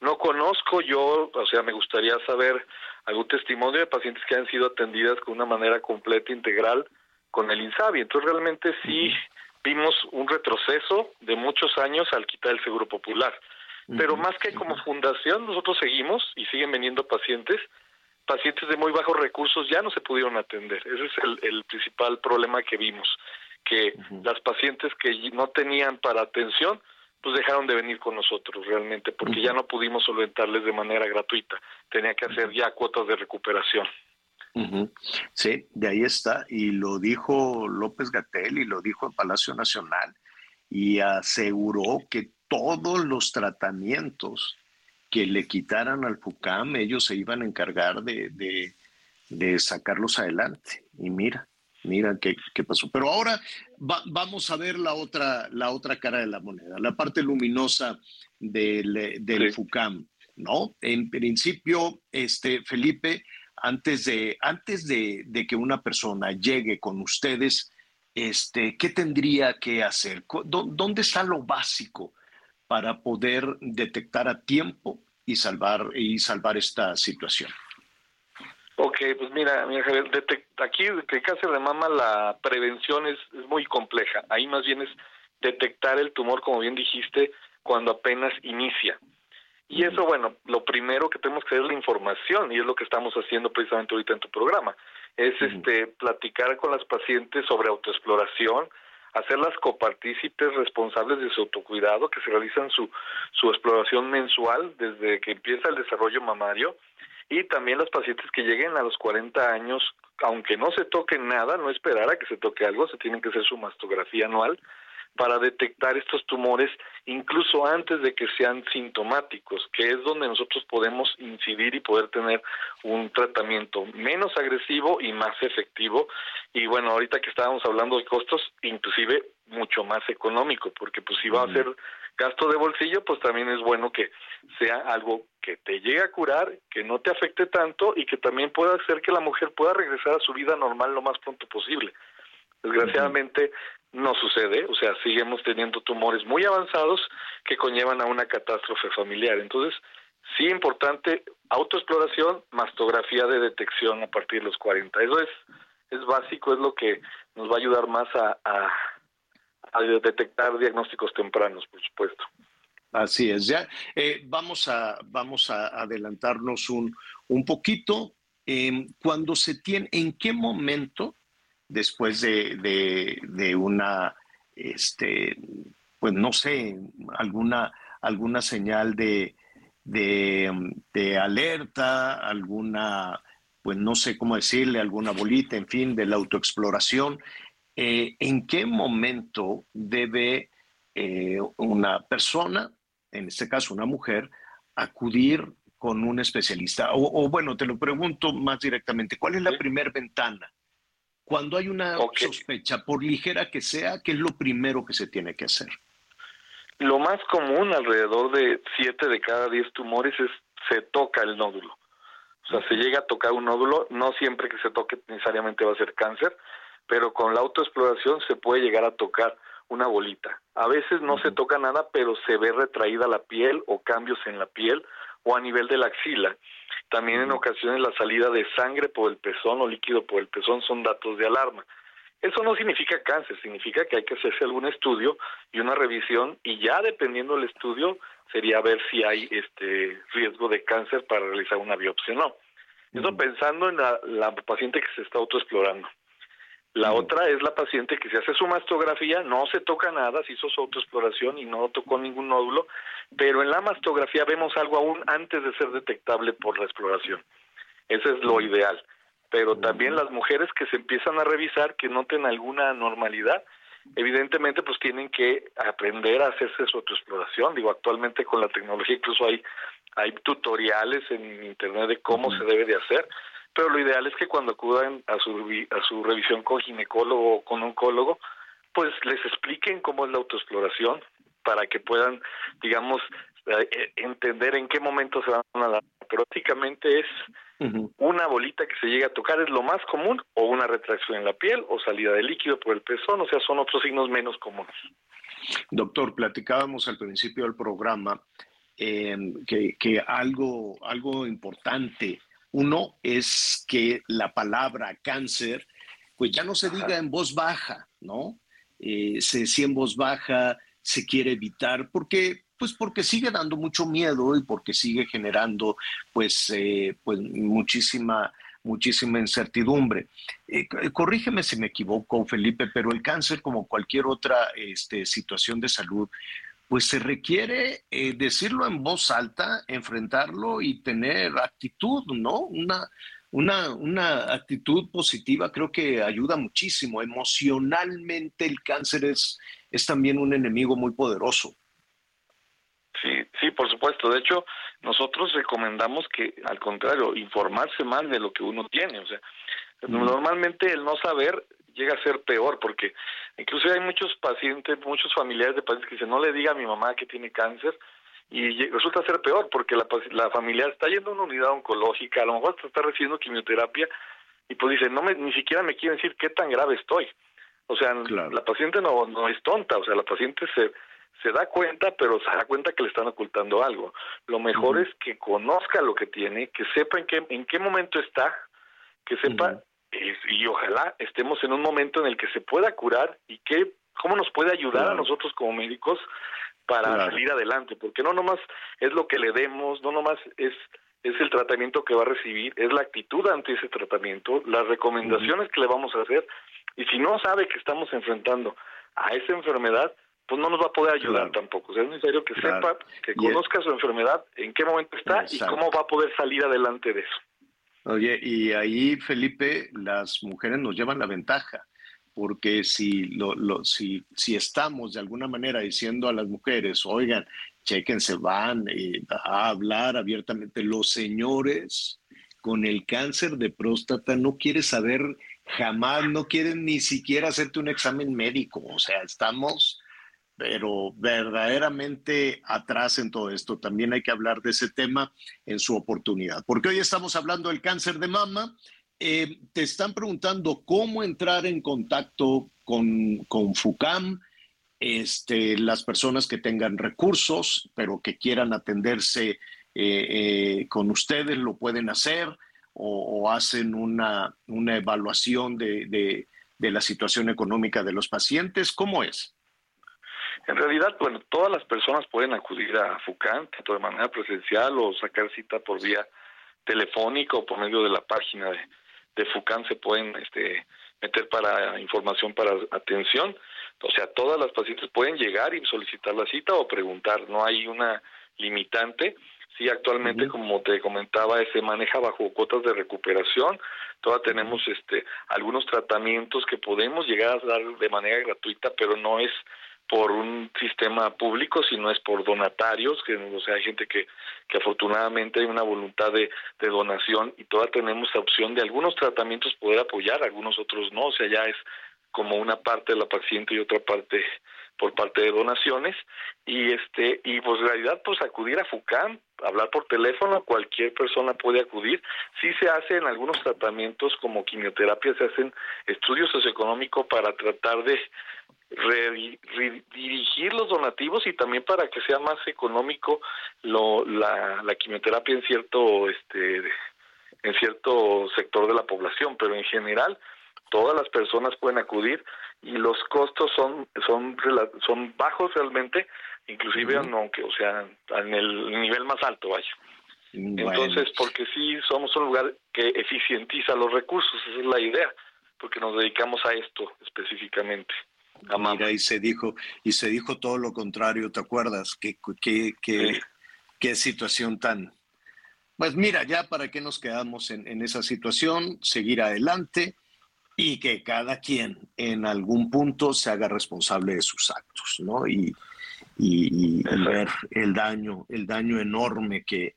no conozco yo o sea me gustaría saber algún testimonio de pacientes que han sido atendidas con una manera completa integral con el INSABI entonces realmente sí vimos un retroceso de muchos años al quitar el Seguro Popular. Pero más que como fundación, nosotros seguimos y siguen viniendo pacientes. Pacientes de muy bajos recursos ya no se pudieron atender. Ese es el, principal problema que vimos, que las pacientes que no tenían para atención, pues dejaron de venir con nosotros realmente, porque ya no pudimos solventarles de manera gratuita. Tenía que hacer ya cuotas de recuperación. Sí, de ahí está. Y lo dijo López Gatel y lo dijo el Palacio Nacional y aseguró que todos los tratamientos que le quitaran al FUCAM, ellos se iban a encargar de, sacarlos adelante. Y mira, mira qué, pasó. Pero ahora vamos a ver la otra, la otra cara de la moneda, la parte luminosa del, del FUCAM. ¿no? En principio, este, Felipe, antes de, antes de, que una persona llegue con ustedes, este, ¿qué tendría que hacer? ¿Dónde está lo básico para poder detectar a tiempo y salvar, y salvar esta situación? Ok, pues mira, aquí en el cáncer de mama la prevención es, es muy compleja. Ahí más bien es detectar el tumor, como bien dijiste, cuando apenas inicia. Y eso, bueno, lo primero que tenemos que hacer es la información y es lo que estamos haciendo precisamente ahorita en tu programa. Es este platicar con las pacientes sobre autoexploración, hacerlas copartícipes responsables de su autocuidado, que se realizan su, su exploración mensual desde que empieza el desarrollo mamario y también las pacientes que lleguen a los 40 años, aunque no se toque nada, no esperar a que se toque algo, se tienen que hacer su mastografía anual para detectar estos tumores incluso antes de que sean sintomáticos, que es donde nosotros podemos incidir y poder tener un tratamiento menos agresivo y más efectivo. Y bueno, ahorita que estábamos hablando de costos, inclusive mucho más económico, porque pues si va a ser gasto de bolsillo, pues también es bueno que sea algo que te llegue a curar, que no te afecte tanto y que también pueda hacer que la mujer pueda regresar a su vida normal lo más pronto posible. Desgraciadamente, no sucede, o sea, seguimos teniendo tumores muy avanzados que conllevan a una catástrofe familiar. Entonces, sí importante autoexploración, mastografía de detección a partir de los 40. Eso es es básico, es lo que nos va a ayudar más a, a, detectar diagnósticos tempranos, por supuesto. Así es, ya eh, vamos, a, vamos a adelantarnos un, un poquito. Eh, cuando se tiene, ¿en qué momento después de, de, una, este, pues no sé, alguna, alguna señal de, de, alerta, alguna, pues no sé cómo decirle, alguna bolita, en fin, de la autoexploración. Eh, ¿En qué momento debe eh, una persona, en este caso una mujer, acudir con un especialista? O, bueno, te lo pregunto más directamente, ¿cuál es la primera ventana cuando hay una sospecha, por ligera que sea, ¿qué es lo primero que se tiene que hacer? Lo más común, alrededor de 7 de cada 10 tumores, es se toca el nódulo. O sea, se llega a tocar un nódulo, no siempre que se toque necesariamente va a ser cáncer, pero con la autoexploración se puede llegar a tocar una bolita. A veces no se toca nada, pero se ve retraída la piel o cambios en la piel o a nivel de la axila. También en ocasiones la salida de sangre por el pezón o líquido por el pezón son datos de alarma. Eso no significa cáncer, significa que hay que hacerse algún estudio y una revisión y ya dependiendo del estudio sería ver si hay este riesgo de cáncer para realizar una biopsia o no. Eso pensando en la, paciente que se está autoexplorando. La otra es la paciente que se hace su mastografía, no se toca nada, se hizo su autoexploración y no tocó ningún nódulo, pero en la mastografía vemos algo aún antes de ser detectable por la exploración. Ese es lo ideal. Pero también las mujeres que se empiezan a revisar que noten alguna anormalidad, evidentemente pues tienen que aprender a hacerse su autoexploración. Digo, actualmente con la tecnología incluso hay, hay tutoriales en internet de cómo se debe de hacer, pero lo ideal es que cuando acudan a su, a su revisión con ginecólogo o con oncólogo, pues les expliquen cómo es la autoexploración para que puedan, digamos, eh, entender en qué momento se van a dar. Prácticamente es una bolita que se llega a tocar es lo más común, o una retracción en la piel, o salida de líquido por el pezón, o sea, son otros signos menos comunes. Doctor, platicábamos al principio del programa em, que, algo, algo importante, uno es que la palabra cáncer, pues ya no se diga en voz baja, ¿no? Eh, se decía en voz baja, se quiere evitar, porque pues porque sigue dando mucho miedo y porque sigue generando pues, eh, pues muchísima, muchísima incertidumbre. Eh, corrígeme si me equivoco, Felipe, pero el cáncer, como cualquier otra este, situación de salud, pues se requiere eh, decirlo en voz alta, enfrentarlo y tener actitud, ¿no? Una, una, una, actitud positiva creo que ayuda muchísimo. Emocionalmente el cáncer es, es también un enemigo muy poderoso. Sí, sí, por supuesto. De hecho, nosotros recomendamos que, al contrario, informarse más de lo que uno tiene. O sea, normalmente el no saber llega a ser peor porque incluso hay muchos pacientes, muchos familiares de pacientes que dicen, no le diga a mi mamá que tiene cáncer y resulta ser peor porque la, la familiar está yendo a una unidad oncológica, a lo mejor está recibiendo quimioterapia y pues dice, no me, ni siquiera me quiere decir qué tan grave estoy. O sea, la paciente no, no es tonta, o sea, la paciente se se da cuenta, pero se da cuenta que le están ocultando algo. Lo mejor es que conozca lo que tiene, que sepa en qué, en qué momento está, que sepa, y, ojalá estemos en un momento en el que se pueda curar y que, cómo nos puede ayudar a nosotros como médicos para salir adelante, porque no nomás es lo que le demos, no nomás es es el tratamiento que va a recibir, es la actitud ante ese tratamiento, las recomendaciones que le vamos a hacer, y si no sabe que estamos enfrentando a esa enfermedad, pues no nos va a poder ayudar tampoco. O sea, es necesario que sepa, que conozca su enfermedad, en qué momento está y cómo va a poder salir adelante de eso. Oye, y ahí, Felipe, las mujeres nos llevan la ventaja, porque si, lo, si, si estamos de alguna manera diciendo a las mujeres, oigan, chequense, van eh, a hablar abiertamente, los señores con el cáncer de próstata no quieren saber jamás, no quieren ni siquiera hacerte un examen médico, o sea, estamos pero verdaderamente atrás en todo esto. También hay que hablar de ese tema en su oportunidad, porque hoy estamos hablando del cáncer de mama. Eh, te están preguntando cómo entrar en contacto con, con FUCAM, este, las personas que tengan recursos, pero que quieran atenderse eh, eh, con ustedes, lo pueden hacer o, hacen una, una evaluación de, de, de la situación económica de los pacientes. ¿Cómo es? En realidad, bueno, todas las personas pueden acudir a FUCAN, tanto de manera presencial o sacar cita por vía telefónica o por medio de la página de, de FUCAN se pueden este, meter para información para atención. O sea, todas las pacientes pueden llegar y solicitar la cita o preguntar, no hay una limitante. Sí, actualmente, como te comentaba, se maneja bajo cuotas de recuperación. Todavía tenemos este algunos tratamientos que podemos llegar a dar de manera gratuita, pero no es por un sistema público, sino es por donatarios, que o sea, hay gente que, que afortunadamente hay una voluntad de, de donación y todavía tenemos la opción de algunos tratamientos poder apoyar, algunos otros no, o sea, ya es como una parte de la paciente y otra parte por parte de donaciones y este y pues en realidad pues acudir a FUCAM, hablar por teléfono, cualquier persona puede acudir. Sí se hace en algunos tratamientos como quimioterapia, se hacen estudios socioeconómicos para tratar de redirigir los donativos y también para que sea más económico lo, la, la quimioterapia en cierto este en cierto sector de la población, pero en general todas las personas pueden acudir y los costos son son son bajos realmente, inclusive aunque o sea en el nivel más alto vaya. Entonces, porque sí somos un lugar que eficientiza los recursos, esa es la idea, porque nos dedicamos a esto específicamente. Mira, y se dijo, y se dijo todo lo contrario, ¿te acuerdas? Qué, qué, qué, qué situación tan. Pues mira, ya para qué nos quedamos en, en, esa situación, seguir adelante y que cada quien en algún punto se haga responsable de sus actos, ¿no? Y, y, y ver el daño, el daño enorme que,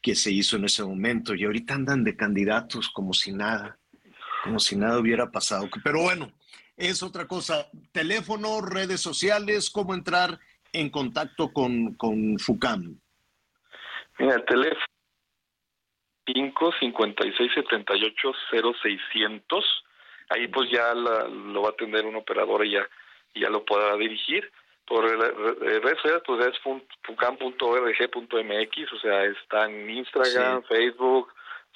que se hizo en ese momento. Y ahorita andan de candidatos como si nada, como si nada hubiera pasado. Pero bueno, es otra cosa. Teléfono, redes sociales, cómo entrar en contacto con, con FUCAM. Mira, el teléfono 5 56 78 0600. Ahí pues ya lo va a atender un operador y ya, ya lo podrá dirigir. Por redes sociales pues es fucam.org.mx, o sea, está en Instagram, Facebook,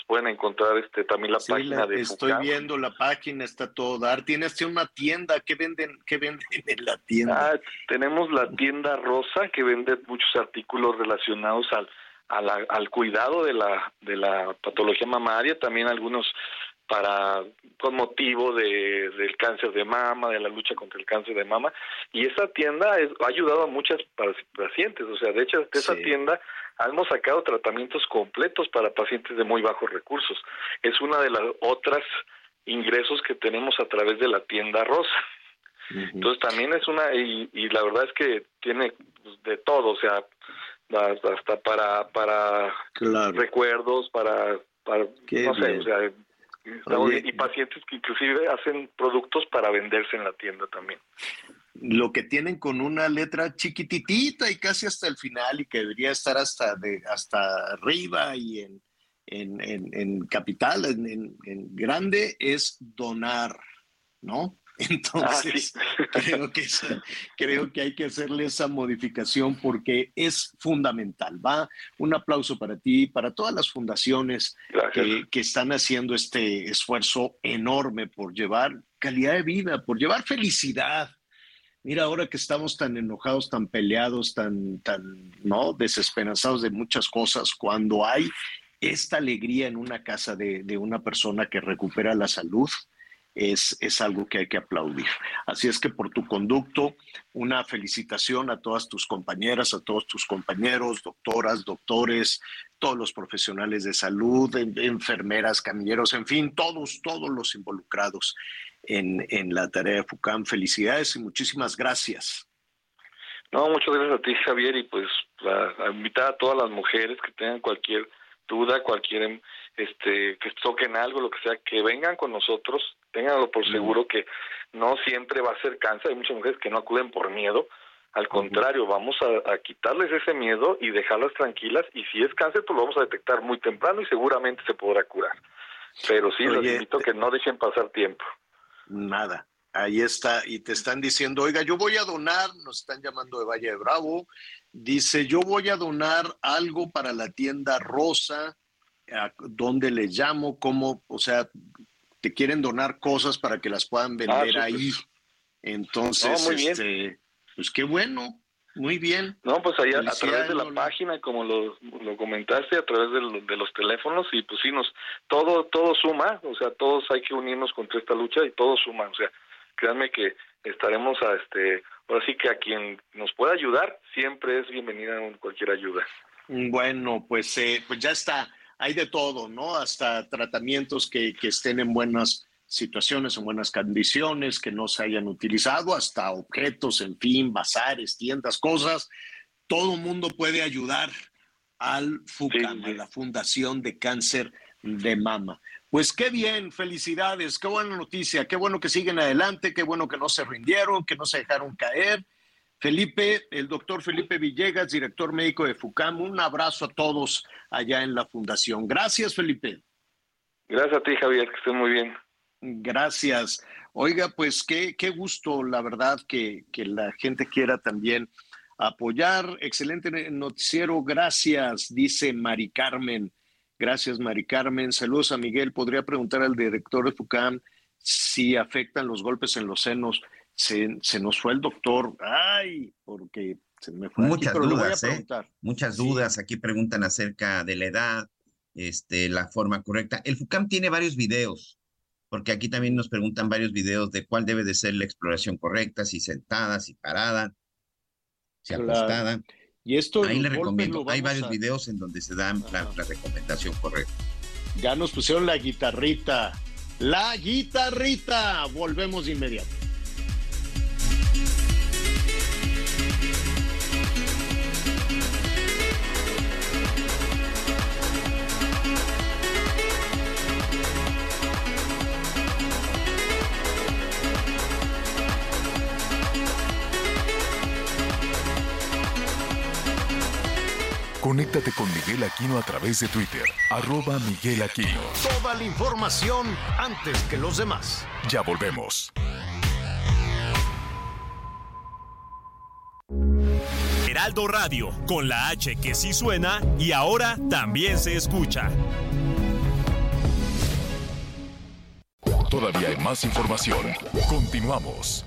pueden encontrar este también la página de estoy viendo la página está todo dar. Tienes una tienda ¿qué venden qué venden en la tienda ah, tenemos la tienda rosa que vende muchos artículos relacionados al al cuidado de la de la patología mamaria también algunos para con motivo de, del cáncer de mama, de la lucha contra el cáncer de mama, y esa tienda ha ayudado a muchas pacientes, o sea, de hecho, de esa tienda hemos sacado tratamientos completos para pacientes de muy bajos recursos. Es una de las otras ingresos que tenemos a través de la tienda rosa. Entonces también es una, y, y, la verdad es que tiene pues, de todo, o sea, hasta para para recuerdos, para, para no sé, o sea, y pacientes que inclusive hacen productos para venderse en la tienda también. Lo que tienen con una letra chiquititita y casi hasta el final y que debería estar hasta, de, hasta arriba y en, en, en, en capital, en, grande, es donar, ¿no? Entonces, ah, creo, que creo que hay que hacerle esa modificación porque es fundamental. Va un aplauso para ti, y para todas las fundaciones que, que, están haciendo este esfuerzo enorme por llevar calidad de vida, por llevar felicidad. Mira, ahora que estamos tan enojados, tan peleados, tan, tan ¿no? desesperanzados de muchas cosas, cuando hay esta alegría en una casa de, de una persona que recupera la salud, es, es, algo que hay que aplaudir. Así es que por tu conducto, una felicitación a todas tus compañeras, a todos tus compañeros, doctoras, doctores, todos los profesionales de salud, enfermeras, camilleros, en fin, todos, todos los involucrados en, en la tarea de FUCAM. Felicidades y muchísimas gracias. No, muchas gracias a ti, Javier, y pues a, a invitar a todas las mujeres que tengan cualquier duda, cualquier este que toquen algo, lo que sea, que vengan con nosotros, tenganlo por seguro que no siempre va a ser cáncer, hay muchas mujeres que no acuden por miedo, al contrario, vamos a, quitarles ese miedo y dejarlas tranquilas y si es cáncer, pues lo vamos a detectar muy temprano y seguramente se podrá curar. Pero sí, les invito a que no dejen pasar tiempo. Nada, ahí está, y te están diciendo, oiga, yo voy a donar, nos están llamando de Valle de Bravo, dice, yo voy a donar algo para la tienda Rosa, dónde les llamo, cómo, o sea, te quieren donar cosas para que las puedan ah, vender ahí. Entonces, este, pues qué bueno, muy bien. No, pues allá a través de la página, como lo, lo comentaste, a través de, de, los teléfonos y pues sí nos todo todo suma, o sea, todos hay que unirnos contra esta lucha y todo suma, o sea, créanme que estaremos a este, ahora sí que a quien nos pueda ayudar siempre es bienvenida cualquier ayuda. Bueno, pues eh, pues ya está hay de todo, ¿no? Hasta tratamientos que, estén en buenas situaciones, en buenas condiciones, que no se hayan utilizado, hasta objetos, en fin, bazares, tiendas, cosas. Todo mundo puede ayudar al FUCAM, a la Fundación de Cáncer de Mama. Pues qué bien, felicidades, qué buena noticia, qué bueno que siguen adelante, qué bueno que no se rindieron, que no se dejaron caer Felipe, el doctor Felipe Villegas, director médico de FUCAM, un abrazo a todos allá en la fundación. Gracias, Felipe. Gracias a ti, Javier, que estés muy bien. Gracias. Oiga, pues qué, qué gusto, la verdad, que, que la gente quiera también apoyar. Excelente noticiero, gracias, dice Mari Carmen. Gracias, Mari Carmen. Saludos a Miguel. Podría preguntar al director de FUCAM si afectan los golpes en los senos. Se, se nos fue el doctor. Ay, porque se me fue. Muchas dudas, ¿eh? Muchas dudas. Aquí preguntan acerca de la edad, este, la forma correcta. El FUCAM tiene varios videos, porque aquí también nos preguntan varios videos de cuál debe de ser la exploración correcta, si sentada, si parada, si acostada. Y esto Ahí le recomiendo, hay varios videos en donde se dan la, la, recomendación correcta. Ya nos pusieron la guitarrita. La guitarrita. Volvemos de inmediato. Conéctate con Miguel Aquino a través de Twitter, arroba Miguel Aquino. Toda la información antes que los demás. Ya volvemos. Heraldo Radio, con la H que sí suena y ahora también se escucha. Todavía hay más información. Continuamos.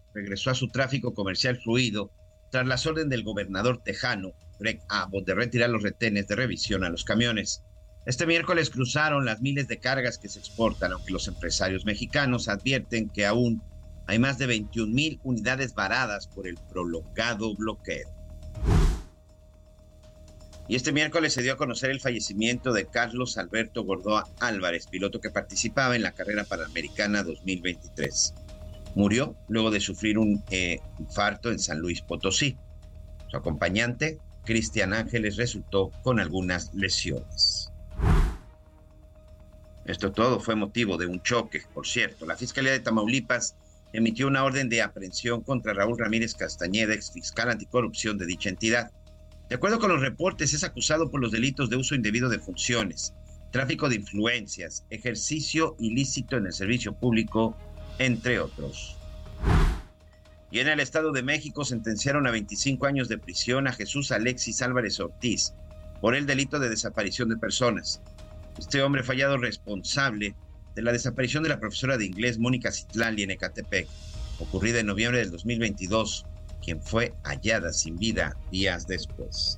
regresó a su tráfico comercial fluido tras las órdenes del gobernador tejano, Greg Abbott, de retirar los retenes de revisión a los camiones. Este miércoles cruzaron las miles de cargas que se exportan, aunque los empresarios mexicanos advierten que aún hay más de 21 mil unidades varadas por el prolongado bloqueo. Y este miércoles se dio a conocer el fallecimiento de Carlos Alberto Gordoa Álvarez, piloto que participaba en la carrera panamericana 2023 murió luego de sufrir un eh, infarto en San Luis Potosí. Su acompañante, Cristian Ángeles, resultó con algunas lesiones. Esto todo fue motivo de un choque, por cierto. La Fiscalía de Tamaulipas emitió una orden de aprehensión contra Raúl Ramírez Castañeda, ex fiscal anticorrupción de dicha entidad. De acuerdo con los reportes, es acusado por los delitos de uso indebido de funciones, tráfico de influencias, ejercicio ilícito en el servicio público entre otros. Y en el Estado de México sentenciaron a 25 años de prisión a Jesús Alexis Álvarez Ortiz por el delito de desaparición de personas. Este hombre fallado responsable de la desaparición de la profesora de inglés Mónica Citlali en Ecatepec, ocurrida en noviembre del 2022, quien fue hallada sin vida días después.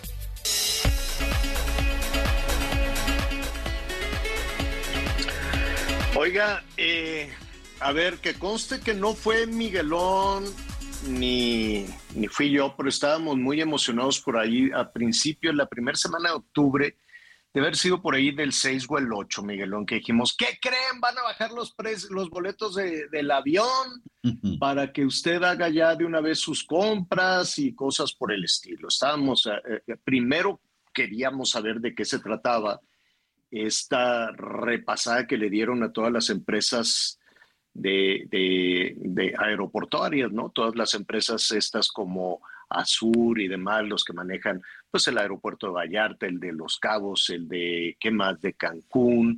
Oiga, eh, a ver, que conste que no fue Miguelón ni, ni fui yo, pero estábamos muy emocionados por ahí a principios, la primera semana de octubre, de haber sido por ahí del 6 o el 8, Miguelón, que dijimos, ¿qué creen? Van a bajar los, los boletos del avión para que usted haga ya de una vez sus compras y cosas por el estilo. Estábamos, eh, eh, primero queríamos saber de qué se trataba esta repasada que le dieron a todas las empresas de, de, aeroportuarias, ¿no? Todas las empresas estas como Azur y demás, los que manejan pues el aeropuerto de Vallarta, el de Los Cabos, el de, ¿qué más? De Cancún,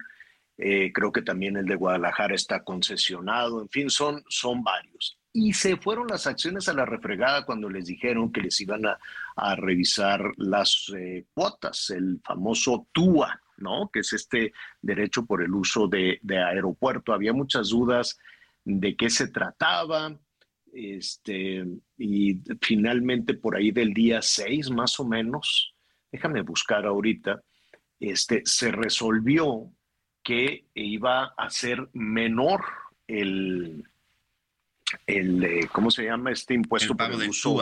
eh, creo que también el de Guadalajara está concesionado, en fin, son, son varios. Y se fueron las acciones a la refregada cuando les dijeron que les iban a, revisar las eh, cuotas, el famoso TUA ¿no? Que es este derecho por el uso de, aeropuerto. Había muchas dudas de qué se trataba. Este, y finalmente por ahí del día 6 más o menos, déjame buscar ahorita, este, se resolvió que iba a ser menor el, el eh, ¿cómo se llama este impuesto por el uso?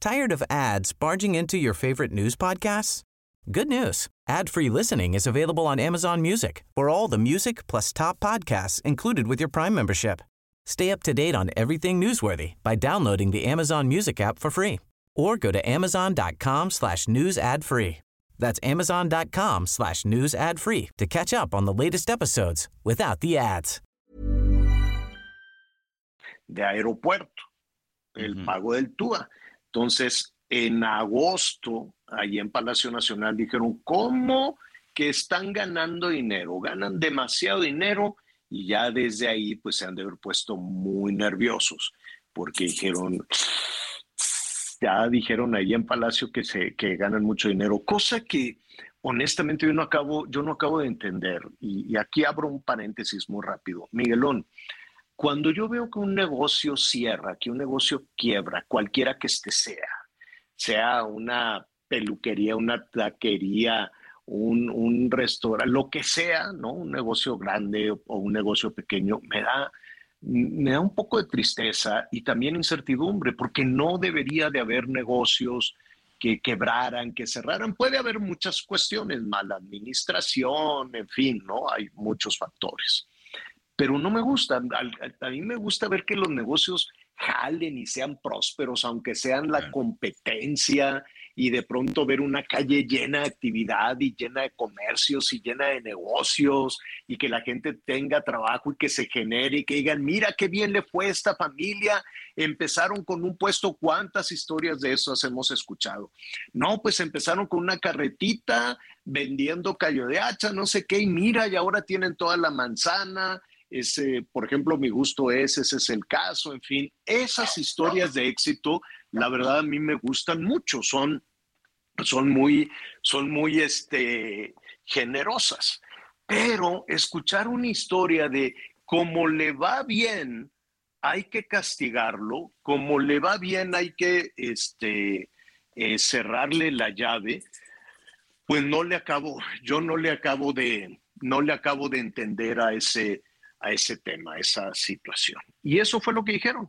Tired of ads barging into your favorite news podcasts? Good news. Ad-free listening is available on Amazon Music. For all the music plus top podcasts included with your Prime membership. Stay up to date on everything newsworthy by downloading the Amazon Music app for free or go to amazon.com slash news ad free. That's amazon.com slash news ad free to catch up on the latest episodes without the ads. De aeropuerto, el pago del TUA. Entonces, en agosto, allí en Palacio Nacional, dijeron, ¿cómo que están ganando dinero? Ganan demasiado dinero y ya desde ahí, pues se han de haber puesto muy nerviosos porque dijeron ya dijeron ahí en Palacio que, se, que ganan mucho dinero, cosa que honestamente yo no acabo, yo no acabo de entender. Y, aquí abro un paréntesis muy rápido. Miguelón, cuando yo veo que un negocio cierra, que un negocio quiebra, cualquiera que este sea, sea una peluquería, una taquería, un, un restaurante, lo que sea, ¿no? Un negocio grande o un negocio pequeño, me da, me da un poco de tristeza y también incertidumbre, porque no debería de haber negocios que quebraran, que cerraran. Puede haber muchas cuestiones, mala administración, en fin, ¿no? Hay muchos factores. Pero no me gusta, a, mí me gusta ver que los negocios jalen y sean prósperos, aunque sean la competencia y de pronto ver una calle llena de actividad y llena de comercios y llena de negocios y que la gente tenga trabajo y que se genere y que digan, mira qué bien le fue a esta familia, empezaron con un puesto, ¿cuántas historias de esas hemos escuchado? No, pues empezaron con una carretita vendiendo callo de hacha, no sé qué, y mira, y ahora tienen toda la manzana. Ese, por ejemplo, mi gusto es, ese es el caso, en fin, esas historias de éxito la verdad a mí me gustan mucho, son, son muy, son muy este, generosas. Pero escuchar una historia de cómo le va bien, hay que castigarlo, como le va bien, hay que este, eh, cerrarle la llave, pues no le acabo, yo no le acabo de, no le acabo de entender a ese, a ese tema, a esa situación. Y eso fue lo que dijeron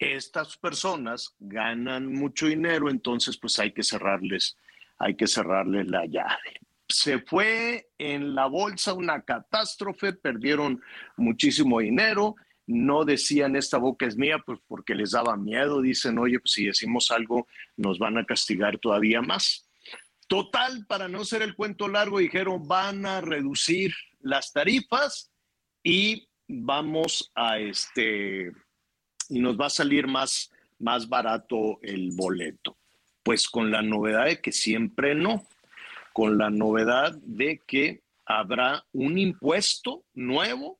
estas personas ganan mucho dinero, entonces pues hay que cerrarles, hay que cerrarles la llave. Se fue en la bolsa una catástrofe, perdieron muchísimo dinero, no decían esta boca es mía, pues porque les daba miedo, dicen, oye, pues si decimos algo nos van a castigar todavía más. Total, para no ser el cuento largo, dijeron, van a reducir las tarifas y vamos a este y nos va a salir más, más barato el boleto. Pues con la novedad de que siempre no, con la novedad de que habrá un impuesto nuevo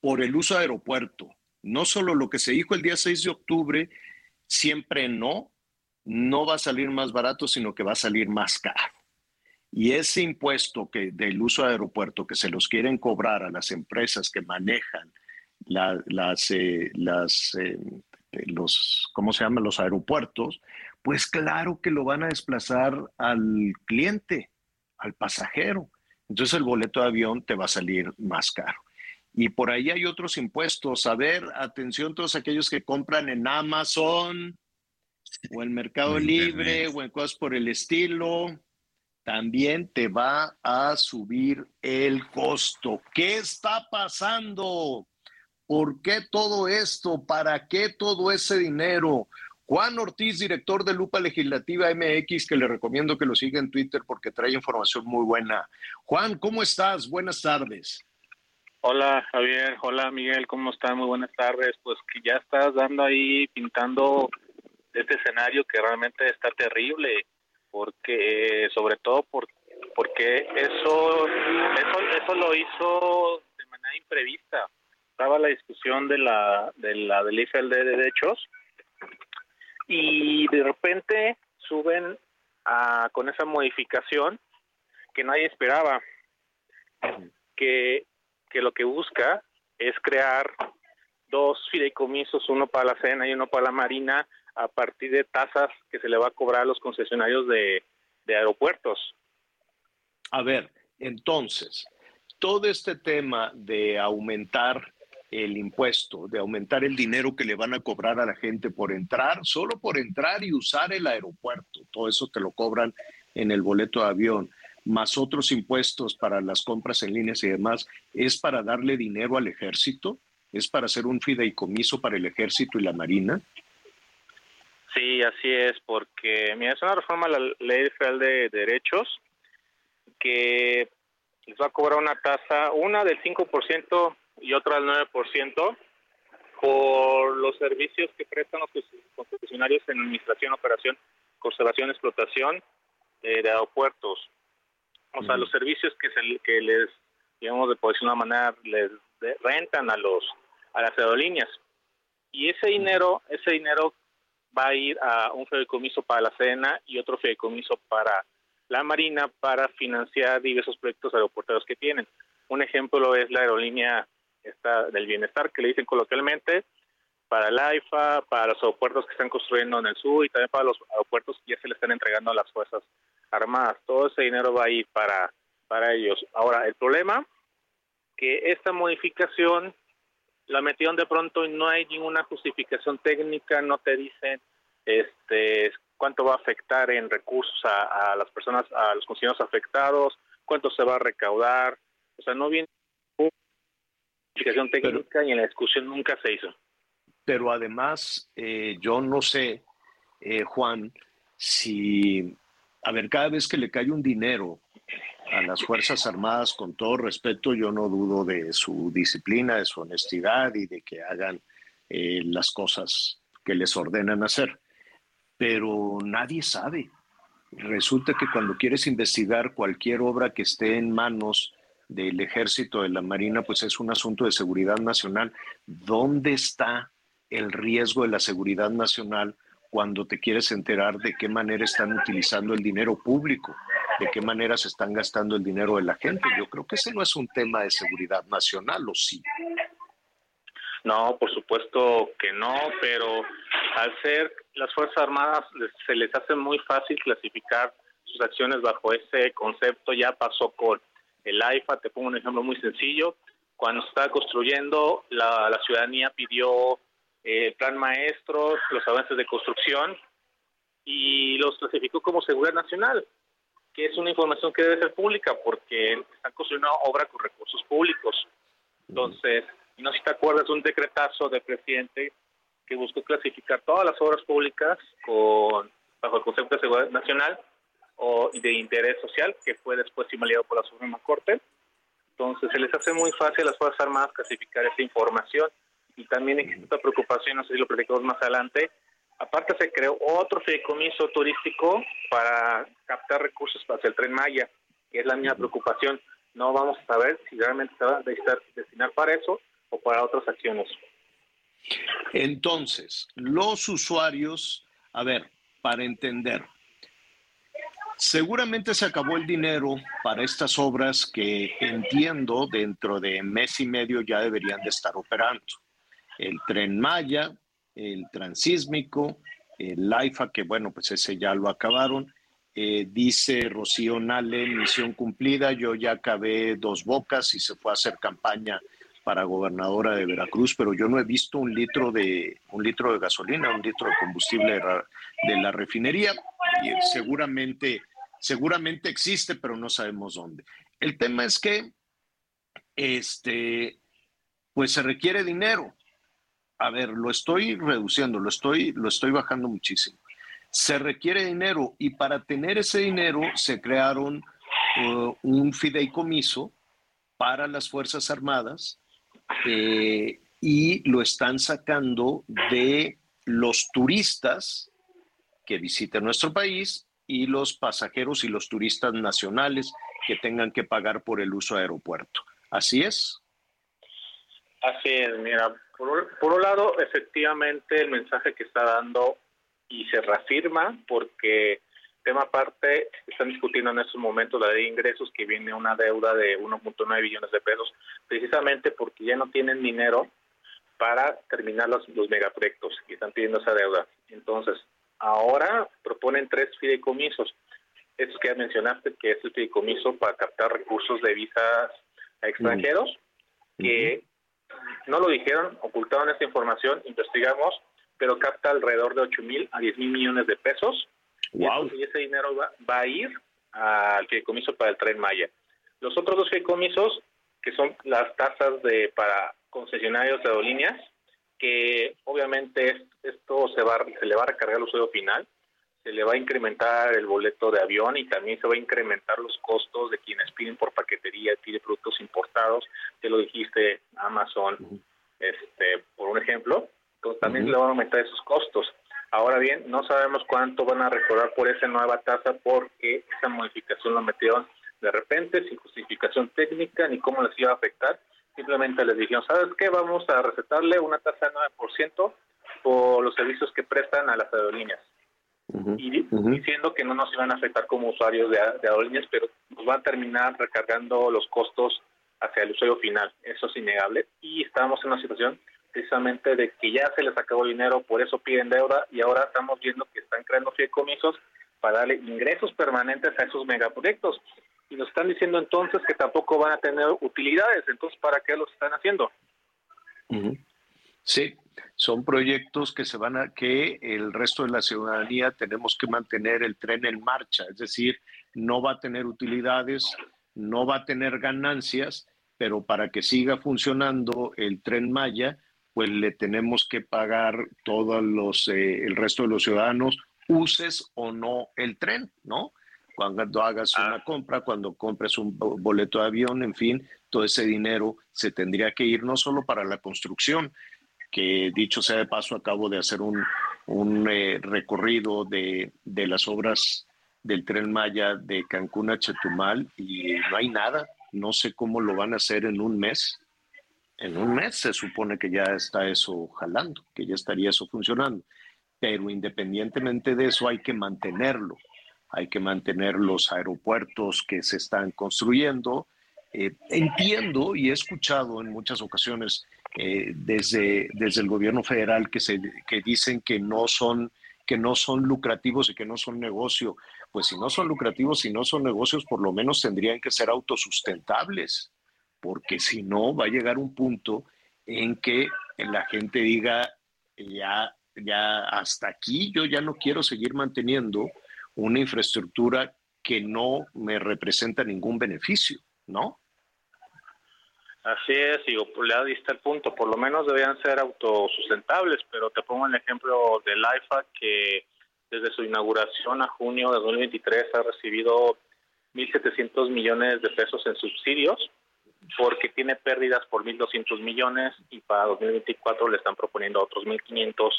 por el uso de aeropuerto. No solo lo que se dijo el día 6 de octubre, siempre no, no va a salir más barato, sino que va a salir más caro. Y ese impuesto que del uso de aeropuerto que se los quieren cobrar a las empresas que manejan las, eh, las, eh, los, ¿cómo se llama? Los aeropuertos, pues claro que lo van a desplazar al cliente, al pasajero. Entonces el boleto de avión te va a salir más caro. Y por ahí hay otros impuestos. A ver, atención todos aquellos que compran en Amazon o en Mercado Libre o en cosas por el estilo. También te va a subir el costo. ¿Qué está pasando? ¿Por qué todo esto? ¿Para qué todo ese dinero? Juan Ortiz, director de Lupa Legislativa MX, que le recomiendo que lo siga en Twitter porque trae información muy buena. Juan, ¿cómo estás? Buenas tardes. Hola Javier, hola Miguel, ¿cómo están? Muy buenas tardes. Pues que ya estás dando ahí, pintando este escenario que realmente está terrible, porque sobre todo por, porque eso, eso, eso lo hizo de manera imprevista estaba la discusión de la de la del IFL de derechos y de repente suben ah, con esa modificación que nadie esperaba, que, que lo que busca es crear dos fideicomisos, uno para la cena y uno para la marina, a partir de tasas que se le va a cobrar a los concesionarios de aeropuertos. A ver, entonces, todo este tema de aumentar el impuesto, de aumentar el dinero que le van a cobrar a la gente por entrar, solo por entrar y usar el aeropuerto, todo eso te lo cobran en el boleto de avión, más otros impuestos para las compras en líneas y demás, es para darle dinero al ejército, es para hacer un fideicomiso para el ejército y la marina. Sí, así es, porque mira, es una reforma a la ley federal de derechos que les va a cobrar una tasa, una del 5% y otra del 9% por los servicios que prestan los concesionarios en administración, operación, conservación, explotación eh, de aeropuertos. O sea, los servicios que, se, que les, digamos, de por una manera, les rentan a los a las aerolíneas. Y ese dinero, ese dinero va a ir a un fideicomiso para la Sedena y otro fideicomiso para la Marina para financiar diversos proyectos aeroportuarios que tienen. Un ejemplo es la aerolínea esta del bienestar, que le dicen coloquialmente, para el AIFA, para los aeropuertos que están construyendo en el sur y también para los aeropuertos que ya se le están entregando a las Fuerzas Armadas. Todo ese dinero va a ir para, para ellos. Ahora, el problema que esta modificación la metieron de pronto y no hay ninguna justificación técnica, no te dicen este cuánto va a afectar en recursos a, las personas, a los consumidores afectados, cuánto se va a recaudar, o sea, no viene técnica y en la discusión nunca se hizo. Pero además, eh, yo no sé, eh, Juan, si, a ver, cada vez que le cae un dinero a las Fuerzas Armadas, con todo respeto, yo no dudo de su disciplina, de su honestidad y de que hagan eh, las cosas que les ordenan hacer. Pero nadie sabe. Resulta que cuando quieres investigar cualquier obra que esté en manos del ejército, de la marina, pues es un asunto de seguridad nacional. ¿Dónde está el riesgo de la seguridad nacional cuando te quieres enterar de qué manera están utilizando el dinero público? de qué manera se están gastando el dinero de la gente. Yo creo que ese no es un tema de seguridad nacional, ¿o sí? No, por supuesto que no, pero al ser las Fuerzas Armadas se les hace muy fácil clasificar sus acciones bajo ese concepto. Ya pasó con el AIFA, te pongo un ejemplo muy sencillo. Cuando se estaba construyendo, la, ciudadanía pidió eh, el plan maestro, los avances de construcción y los clasificó como seguridad nacional que es una información que debe ser pública porque están construyendo una obra con recursos públicos. Entonces, no sé si te acuerdas un decretazo del presidente que buscó clasificar todas las obras públicas con bajo el concepto de seguridad nacional o de interés social, que fue después invalidado por la Suprema Corte. Entonces, se les hace muy fácil a las Fuerzas Armadas clasificar esa información y también existe esta preocupación, no sé si lo platicamos más adelante, Aparte se creó otro fideicomiso turístico para captar recursos para el Tren Maya, que es la misma preocupación. No vamos a saber si realmente se va a destinar para eso o para otras acciones. Entonces, los usuarios, a ver, para entender, seguramente se acabó el dinero para estas obras que entiendo dentro de mes y medio ya deberían de estar operando. El tren Maya, el transísmico, el AIFA, que bueno, pues ese ya lo acabaron. Eh, dice Rocío Nale, misión cumplida, yo ya acabé dos bocas y se fue a hacer campaña para gobernadora de Veracruz, pero yo no he visto un litro de un litro de gasolina, un litro de combustible de la, refinería y seguramente seguramente existe, pero no sabemos dónde. El tema es que este pues se requiere dinero a ver, lo estoy reduciendo, lo estoy, lo estoy bajando muchísimo. Se requiere dinero y para tener ese dinero se crearon uh, un fideicomiso para las Fuerzas Armadas eh, y lo están sacando de los turistas que visiten nuestro país y los pasajeros y los turistas nacionales que tengan que pagar por el uso de aeropuerto. ¿Así es? Así es, mira, por, por un lado, efectivamente, el mensaje que está dando y se reafirma porque tema aparte, están discutiendo en estos momentos la ley de ingresos que viene una deuda de 1.9 billones de pesos, precisamente porque ya no tienen dinero para terminar los, los megaproyectos y están pidiendo esa deuda. Entonces, ahora proponen tres fideicomisos. Estos que ya mencionaste, que es el fideicomiso para captar recursos de visas a extranjeros, que no lo dijeron, ocultaron esta información, investigamos, pero capta alrededor de 8 mil a 10 mil millones de pesos. Y, ese dinero va, va, a ir al fideicomiso para el tren Maya. Los otros dos fideicomisos, que son las tasas de para concesionarios de aerolíneas, que obviamente esto se, va, se le va a recargar al usuario final, se le va a incrementar el boleto de avión y también se va a incrementar los costos de quienes piden por paquetería, pide productos importados, te lo dijiste, Amazon, este, por un ejemplo, entonces también le van a aumentar esos costos. Ahora bien, no sabemos cuánto van a recordar por esa nueva tasa porque esa modificación la metieron de repente sin justificación técnica ni cómo les iba a afectar simplemente les dijeron, ¿sabes qué? Vamos a recetarle una tasa de 9% por los servicios que prestan a las aerolíneas. y diciendo que no nos iban a afectar como usuarios de, aerolíneas, pero nos van a terminar recargando los costos hacia el usuario final. Eso es innegable. Y estamos en una situación precisamente de que ya se les acabó el dinero, por eso piden deuda y ahora estamos viendo que están creando fideicomisos para darle ingresos permanentes a esos megaproyectos. Y nos están diciendo entonces que tampoco van a tener utilidades, entonces ¿para qué los están haciendo? Sí, son proyectos que se van a que el resto de la ciudadanía tenemos que mantener el tren en marcha, es decir, no va a tener utilidades, no va a tener ganancias, pero para que siga funcionando el tren Maya, pues le tenemos que pagar todos los eh, el resto de los ciudadanos uses o no el tren, ¿no? cuando hagas una ah. compra, cuando compres un boleto de avión, en fin, todo ese dinero se tendría que ir no solo para la construcción, que dicho sea de paso, acabo de hacer un, eh, recorrido de, de, las obras del tren Maya de Cancún a Chetumal y no hay nada, no sé cómo lo van a hacer en un mes. En un mes se supone que ya está eso jalando, que ya estaría eso funcionando, pero independientemente de eso hay que mantenerlo hay que mantener los aeropuertos que se están construyendo. Eh, entiendo y he escuchado en muchas ocasiones eh, desde, desde el gobierno federal que, se, que dicen que no, son, que no son lucrativos y que no son negocio. Pues si no son lucrativos y no son negocios, por lo menos tendrían que ser autosustentables, porque si no va a llegar un punto en que la gente diga, ya, ya hasta aquí, yo ya no quiero seguir manteniendo una infraestructura que no me representa ningún beneficio, ¿no? Así es, y ya diste el punto, por lo menos deberían ser autosustentables, pero te pongo el ejemplo del IFA que desde su inauguración a junio de 2023 ha recibido 1.700 millones de pesos en subsidios porque tiene pérdidas por 1.200 millones y para 2024 le están proponiendo otros 1.500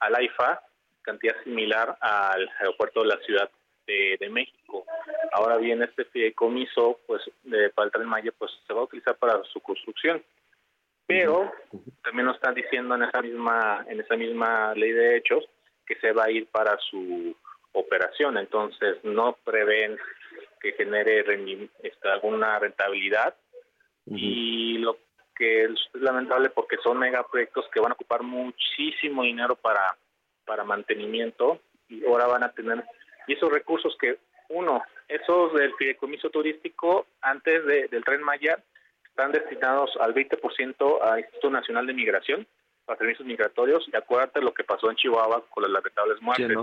al IFA cantidad similar al aeropuerto de la Ciudad de, México. Ahora bien, este fideicomiso, pues, de, para el Tren Maya, pues, se va a utilizar para su construcción. Pero también nos están diciendo en esa misma, en esa misma ley de hechos que se va a ir para su operación. Entonces, no prevén que genere este, alguna rentabilidad. Y lo que es lamentable porque son megaproyectos que van a ocupar muchísimo dinero para para mantenimiento y ahora van a tener y esos recursos que uno esos del fideicomiso turístico antes del tren Maya están destinados al 20% al Instituto Nacional de Migración para servicios migratorios y acuérdate lo que pasó en Chihuahua con las lamentables muertes.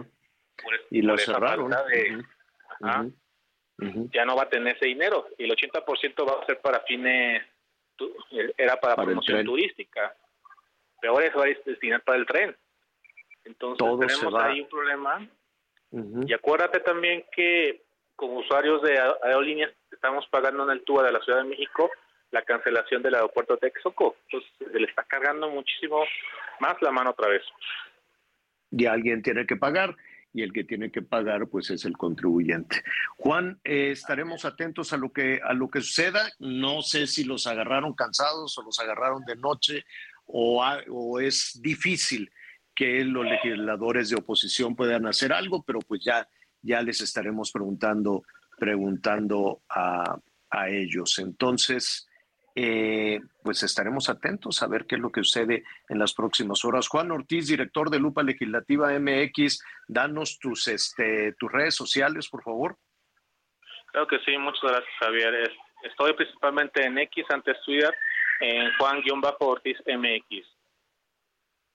Y lo cerraron ya no va a tener ese dinero y el 80% va a ser para fines era para, promoción turística. Pero ahora eso va a destinar para el tren. Entonces tenemos ahí un problema. Y acuérdate también que como usuarios de aerolíneas estamos pagando en el TUA de la Ciudad de México la cancelación del aeropuerto de Texcoco. Entonces se le está cargando muchísimo más la mano otra vez. Y alguien tiene que pagar y el que tiene que pagar pues es el contribuyente. Juan, eh, estaremos atentos a lo que a lo que suceda. No sé si los agarraron cansados o los agarraron de noche o, o es difícil que los legisladores de oposición puedan hacer algo, pero pues ya, ya les estaremos preguntando, preguntando a, a ellos. Entonces, eh, pues estaremos atentos a ver qué es lo que sucede en las próximas horas. Juan Ortiz, director de Lupa Legislativa MX, danos tus, este, tus redes sociales, por favor. Creo que sí, muchas gracias, Javier. Estoy principalmente en X antes Twitter, en Juan-Ortiz MX.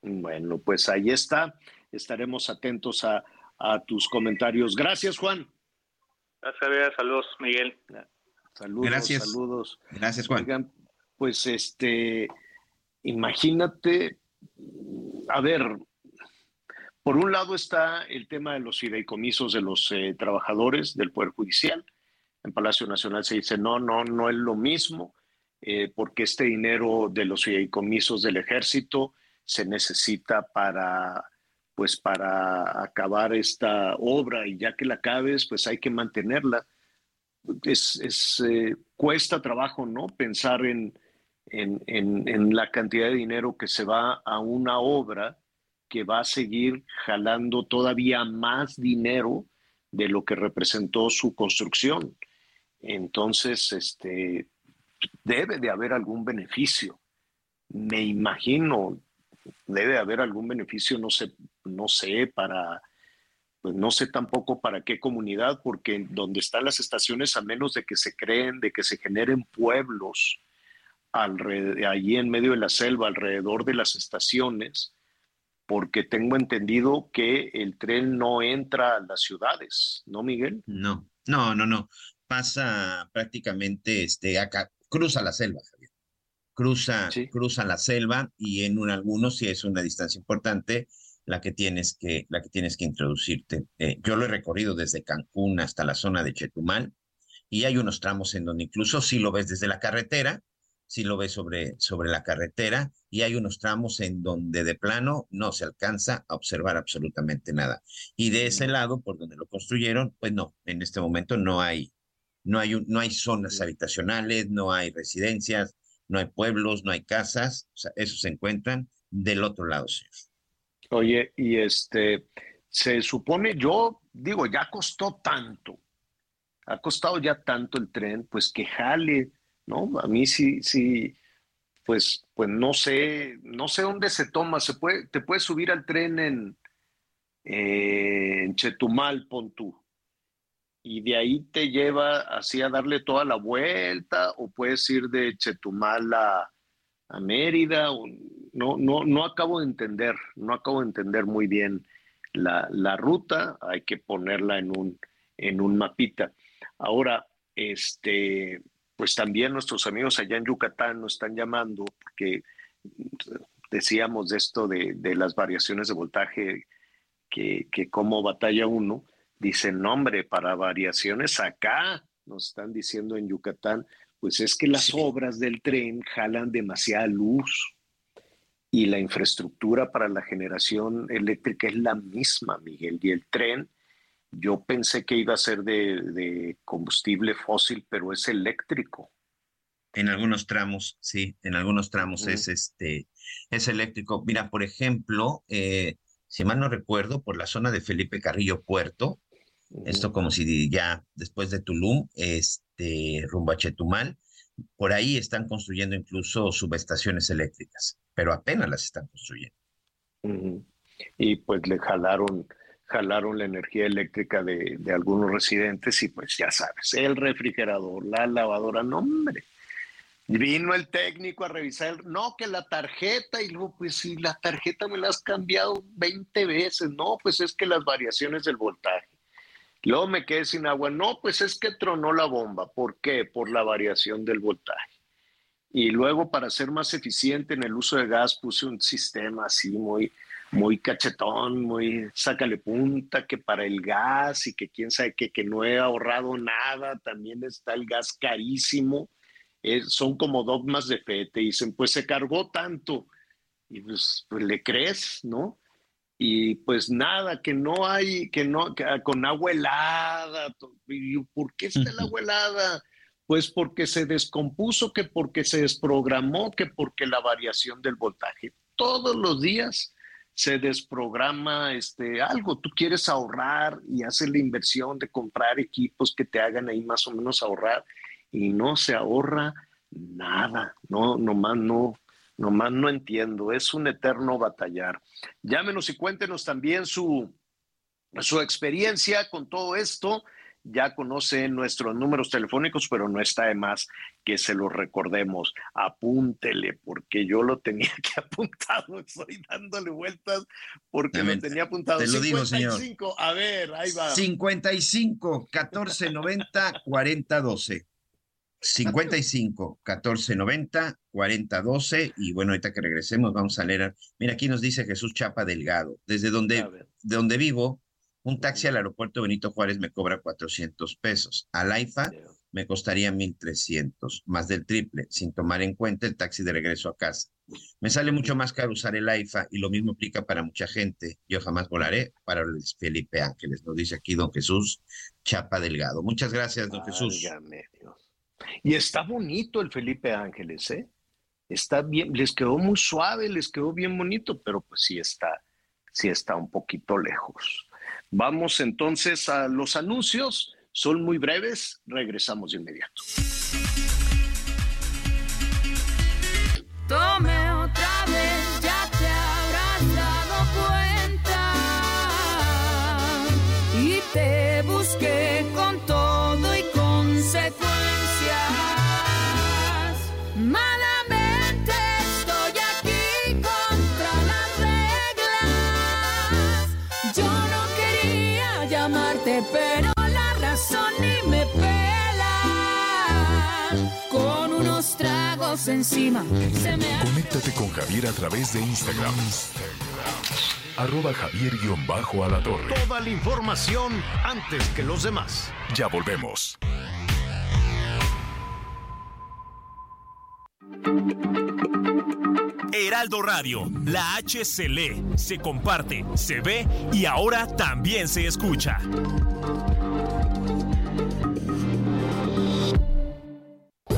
Bueno, pues ahí está. Estaremos atentos a, a tus comentarios. Gracias, Juan. Gracias, Javier. Saludos, Miguel. Saludos, Gracias. saludos. Gracias, Juan. Oigan, pues este, imagínate, a ver, por un lado está el tema de los fideicomisos de los eh, trabajadores del Poder Judicial. En Palacio Nacional se dice, no, no, no es lo mismo, eh, porque este dinero de los fideicomisos del ejército se necesita para pues para acabar esta obra y ya que la acabes, pues hay que mantenerla es, eh, cuesta trabajo, ¿no? Pensar en, en, la cantidad de dinero que se va a una obra que va a seguir jalando todavía más dinero de lo que representó su construcción. Entonces, este, debe de haber algún beneficio. Me imagino, debe haber algún beneficio, no sé, no sé, para pues no sé tampoco para qué comunidad, porque donde están las estaciones, a menos de que se creen, de que se generen pueblos allí en medio de la selva, alrededor de las estaciones, porque tengo entendido que el tren no entra a las ciudades, ¿no, Miguel? No, no, no, no. Pasa prácticamente este, acá, cruza la selva, Javier. Cruza, cruza la selva y en un, algunos, si es una distancia importante, la que tienes que, la que, tienes que introducirte. Eh, yo lo he recorrido desde Cancún hasta la zona de Chetumal y hay unos tramos en donde incluso si lo ves desde la carretera, si lo ves sobre, sobre la carretera y hay unos tramos en donde de plano no se alcanza a observar absolutamente nada. Y de ese lado, por donde lo construyeron, pues no, en este momento no hay, no hay, no hay zonas habitacionales, no hay residencias, no hay pueblos, no hay casas, o sea, esos se encuentran del otro lado, señor. Oye, y este, se supone, yo digo, ya costó tanto, ha costado ya tanto el tren, pues que jale, ¿no? A mí sí, sí, pues, pues no sé, no sé dónde se toma, se puede, te puedes subir al tren en, en Chetumal, pon tú, y de ahí te lleva así a darle toda la vuelta, o puedes ir de Chetumal a, a Mérida, no, no, no acabo de entender, no acabo de entender muy bien la, la ruta, hay que ponerla en un, en un mapita. Ahora, este, pues también nuestros amigos allá en Yucatán nos están llamando, porque decíamos de esto de, de las variaciones de voltaje, que, que como batalla uno, dicen, nombre, para variaciones acá, nos están diciendo en Yucatán, pues es que las obras del tren jalan demasiada luz y la infraestructura para la generación eléctrica es la misma, Miguel. Y el tren, yo pensé que iba a ser de, combustible fósil, pero es eléctrico. En algunos tramos, sí, en algunos tramos es este, es eléctrico. Mira, por ejemplo, eh, si mal no recuerdo, por la zona de Felipe Carrillo Puerto, esto como si ya después de Tulum, este, rumbo a Chetumal, por ahí están construyendo incluso subestaciones eléctricas, pero apenas las están construyendo. Y pues le jalaron, jalaron la energía eléctrica de, de, algunos residentes y pues ya sabes, el refrigerador, la lavadora, no hombre. Vino el técnico a revisar, no, que la tarjeta, y luego, pues si la tarjeta me la has cambiado 20 veces, no, pues es que las variaciones del voltaje. Luego me quedé sin agua. No, pues es que tronó la bomba. ¿Por qué? Por la variación del voltaje. Y luego, para ser más eficiente en el uso de gas, puse un sistema así muy, muy cachetón, muy sácale punta, que para el gas y que quién sabe que, que no he ahorrado nada, también está el gas carísimo. son como dogmas de fe. Te dicen, pues se cargó tanto. Y pues, pues le crees, ¿no? Y pues nada, que no hay, que no, ah, con agua helada. ¿Por qué está el agua helada? Pues porque se descompuso, que porque se desprogramó, que porque la variación del voltaje. Todos los días se desprograma este, algo. Tú quieres ahorrar y haces la inversión de comprar equipos que te hagan ahí más o menos ahorrar y no se ahorra nada. No, nomás no, nomás no entiendo. Es un eterno batallar. Llámenos y cuéntenos también su, su experiencia con todo esto ya conoce nuestros números telefónicos, pero no está de más que se los recordemos. Apúntele, porque yo lo tenía que apuntado, estoy dándole vueltas porque lo tenía apuntado. Te lo 55, digo, a ver, ahí va. 55 14 90 40 12. 55 14 90 40 12 y bueno, ahorita que regresemos vamos a leer. Mira, aquí nos dice Jesús Chapa Delgado, desde donde, de donde vivo, un taxi al aeropuerto Benito Juárez me cobra 400 pesos. Al AIFA me costaría 1.300, más del triple, sin tomar en cuenta el taxi de regreso a casa. Me sale mucho más caro usar el AIFA y lo mismo aplica para mucha gente. Yo jamás volaré para Luis Felipe Ángeles, nos dice aquí don Jesús Chapa Delgado. Muchas gracias, don Jesús. Y está bonito el Felipe Ángeles, ¿eh? Está bien, les quedó muy suave, les quedó bien bonito, pero pues sí está, sí está un poquito lejos. Vamos entonces a los anuncios. Son muy breves. Regresamos de inmediato. Tome tragos encima se me Conéctate con Javier a través de Instagram. Arroba Javier-Alatorre. Toda la información antes que los demás. Ya volvemos. Heraldo Radio, la H se lee, se comparte, se ve y ahora también se escucha.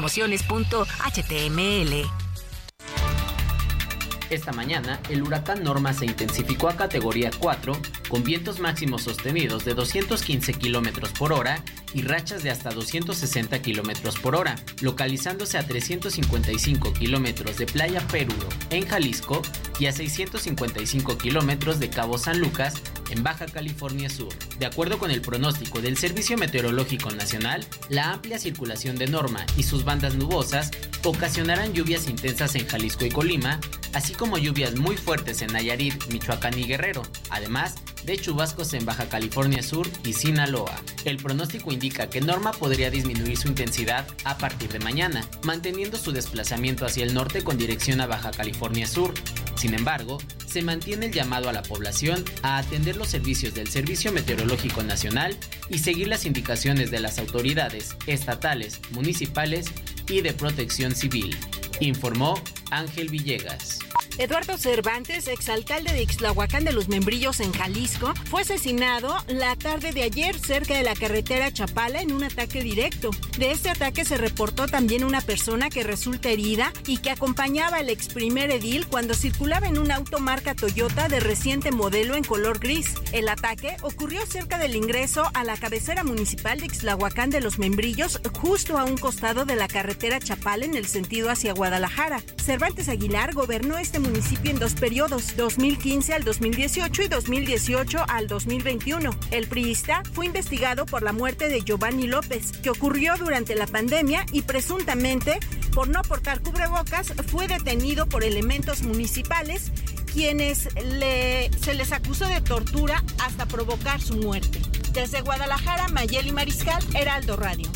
promociones.html. Esta mañana, el huracán Norma se intensificó a categoría 4, con vientos máximos sostenidos de 215 km por hora y rachas de hasta 260 km por hora, localizándose a 355 km de Playa Perú, en Jalisco, y a 655 km de Cabo San Lucas, en Baja California Sur. De acuerdo con el pronóstico del Servicio Meteorológico Nacional, la amplia circulación de Norma y sus bandas nubosas ocasionarán lluvias intensas en Jalisco y Colima, así como lluvias muy fuertes en Nayarit, Michoacán y Guerrero, además de chubascos en Baja California Sur y Sinaloa. El pronóstico indica que Norma podría disminuir su intensidad a partir de mañana, manteniendo su desplazamiento hacia el norte con dirección a Baja California Sur. Sin embargo, se mantiene el llamado a la población a atender los servicios del Servicio Meteorológico Nacional y seguir las indicaciones de las autoridades estatales, municipales y de protección civil, informó Ángel Villegas. Eduardo Cervantes, exalcalde de Ixtlahuacán de los Membrillos en Jalisco, fue asesinado la tarde de ayer cerca de la carretera Chapala en un ataque directo. De este ataque se reportó también una persona que resulta herida y que acompañaba al ex primer edil cuando circulaba en un auto marca Toyota de reciente modelo en color gris. El ataque ocurrió cerca del ingreso a la cabecera municipal de Ixtlahuacán de los Membrillos, justo a un costado de la carretera Chapala en el sentido hacia Guadalajara. Cervantes Aguilar gobernó este municipio municipio en dos periodos, 2015 al 2018 y 2018 al 2021. El priista fue investigado por la muerte de Giovanni López, que ocurrió durante la pandemia y presuntamente por no portar cubrebocas fue detenido por elementos municipales quienes se les acusó de tortura hasta provocar su muerte. Desde Guadalajara, Mayeli Mariscal, Heraldo Radio.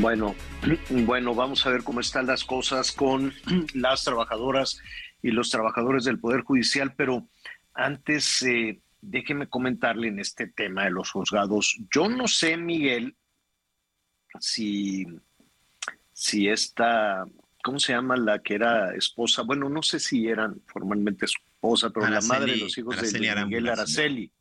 Bueno, bueno, vamos a ver cómo están las cosas con las trabajadoras y los trabajadores del Poder Judicial, pero antes eh, déjeme comentarle en este tema de los juzgados. Yo no sé, Miguel, si, si esta, ¿cómo se llama la que era esposa? Bueno, no sé si eran formalmente esposa, pero la madre de los hijos de Miguel Araceli.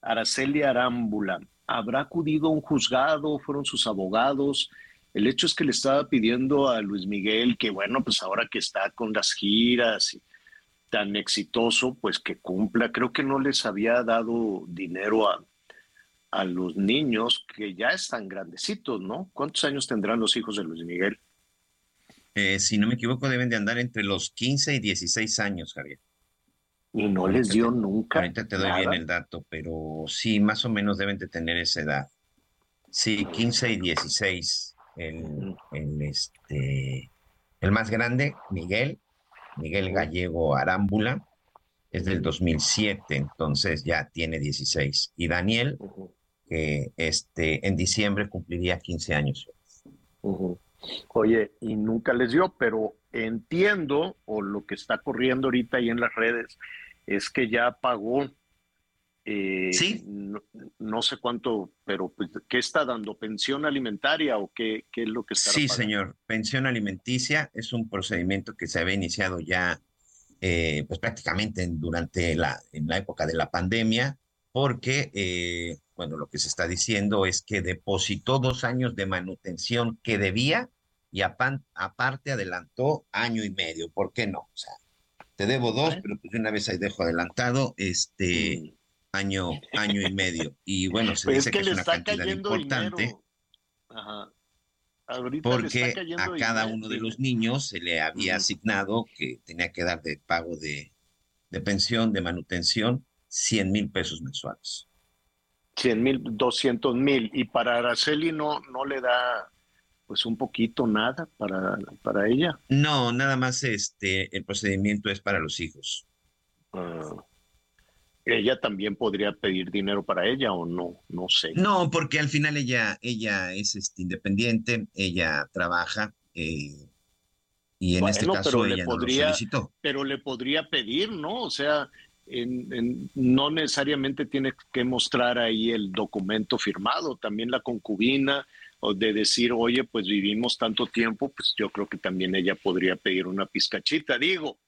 Araceli Arámbula. ¿Habrá acudido a un juzgado? ¿Fueron sus abogados? El hecho es que le estaba pidiendo a Luis Miguel que, bueno, pues ahora que está con las giras y tan exitoso, pues que cumpla. Creo que no les había dado dinero a, a los niños que ya están grandecitos, ¿no? ¿Cuántos años tendrán los hijos de Luis Miguel? Eh, si no me equivoco, deben de andar entre los 15 y 16 años, Javier. Y no les dio nunca. Ahorita te doy bien el dato, pero sí, más o menos deben de tener esa edad. Sí, 15 y 16. El, el, este, el más grande, Miguel, Miguel Gallego Arámbula, es del 2007, entonces ya tiene 16. Y Daniel, que este, en diciembre cumpliría 15 años. Oye, y nunca les dio, pero entiendo, o lo que está corriendo ahorita ahí en las redes, es que ya pagó. Eh, sí. No, sé cuánto, pero pues, ¿qué está dando? ¿Pensión alimentaria o qué, qué es lo que está Sí, señor. Pensión alimenticia es un procedimiento que se había iniciado ya eh, pues prácticamente durante la, en la época de la pandemia, porque, eh, bueno, lo que se está diciendo es que depositó dos años de manutención que debía y aparte adelantó año y medio. ¿Por qué no? O sea, te debo dos, pero pues una vez ahí dejo adelantado, este año, año y medio. Y bueno, se dice que, es una cantidad importante. Ajá porque a cada uno de los niños se le había asignado que tenía que dar de pago de, pensión, de manutención, 100 mil pesos mensuales. 100 mil, 200 mil. Y para Araceli no, no le da pues un poquito nada para, para ella. No, nada más este, el procedimiento es para los hijos. Ah ella también podría pedir dinero para ella o no, no sé. No, porque al final ella, ella es este, independiente, ella trabaja eh, y en este caso ella podría, no lo solicitó. Pero le podría pedir, ¿no? O sea, no necesariamente tiene que mostrar ahí el documento firmado, también la concubina de decir, oye, pues vivimos tanto tiempo, pues yo creo que también ella podría pedir una pizcachita, digo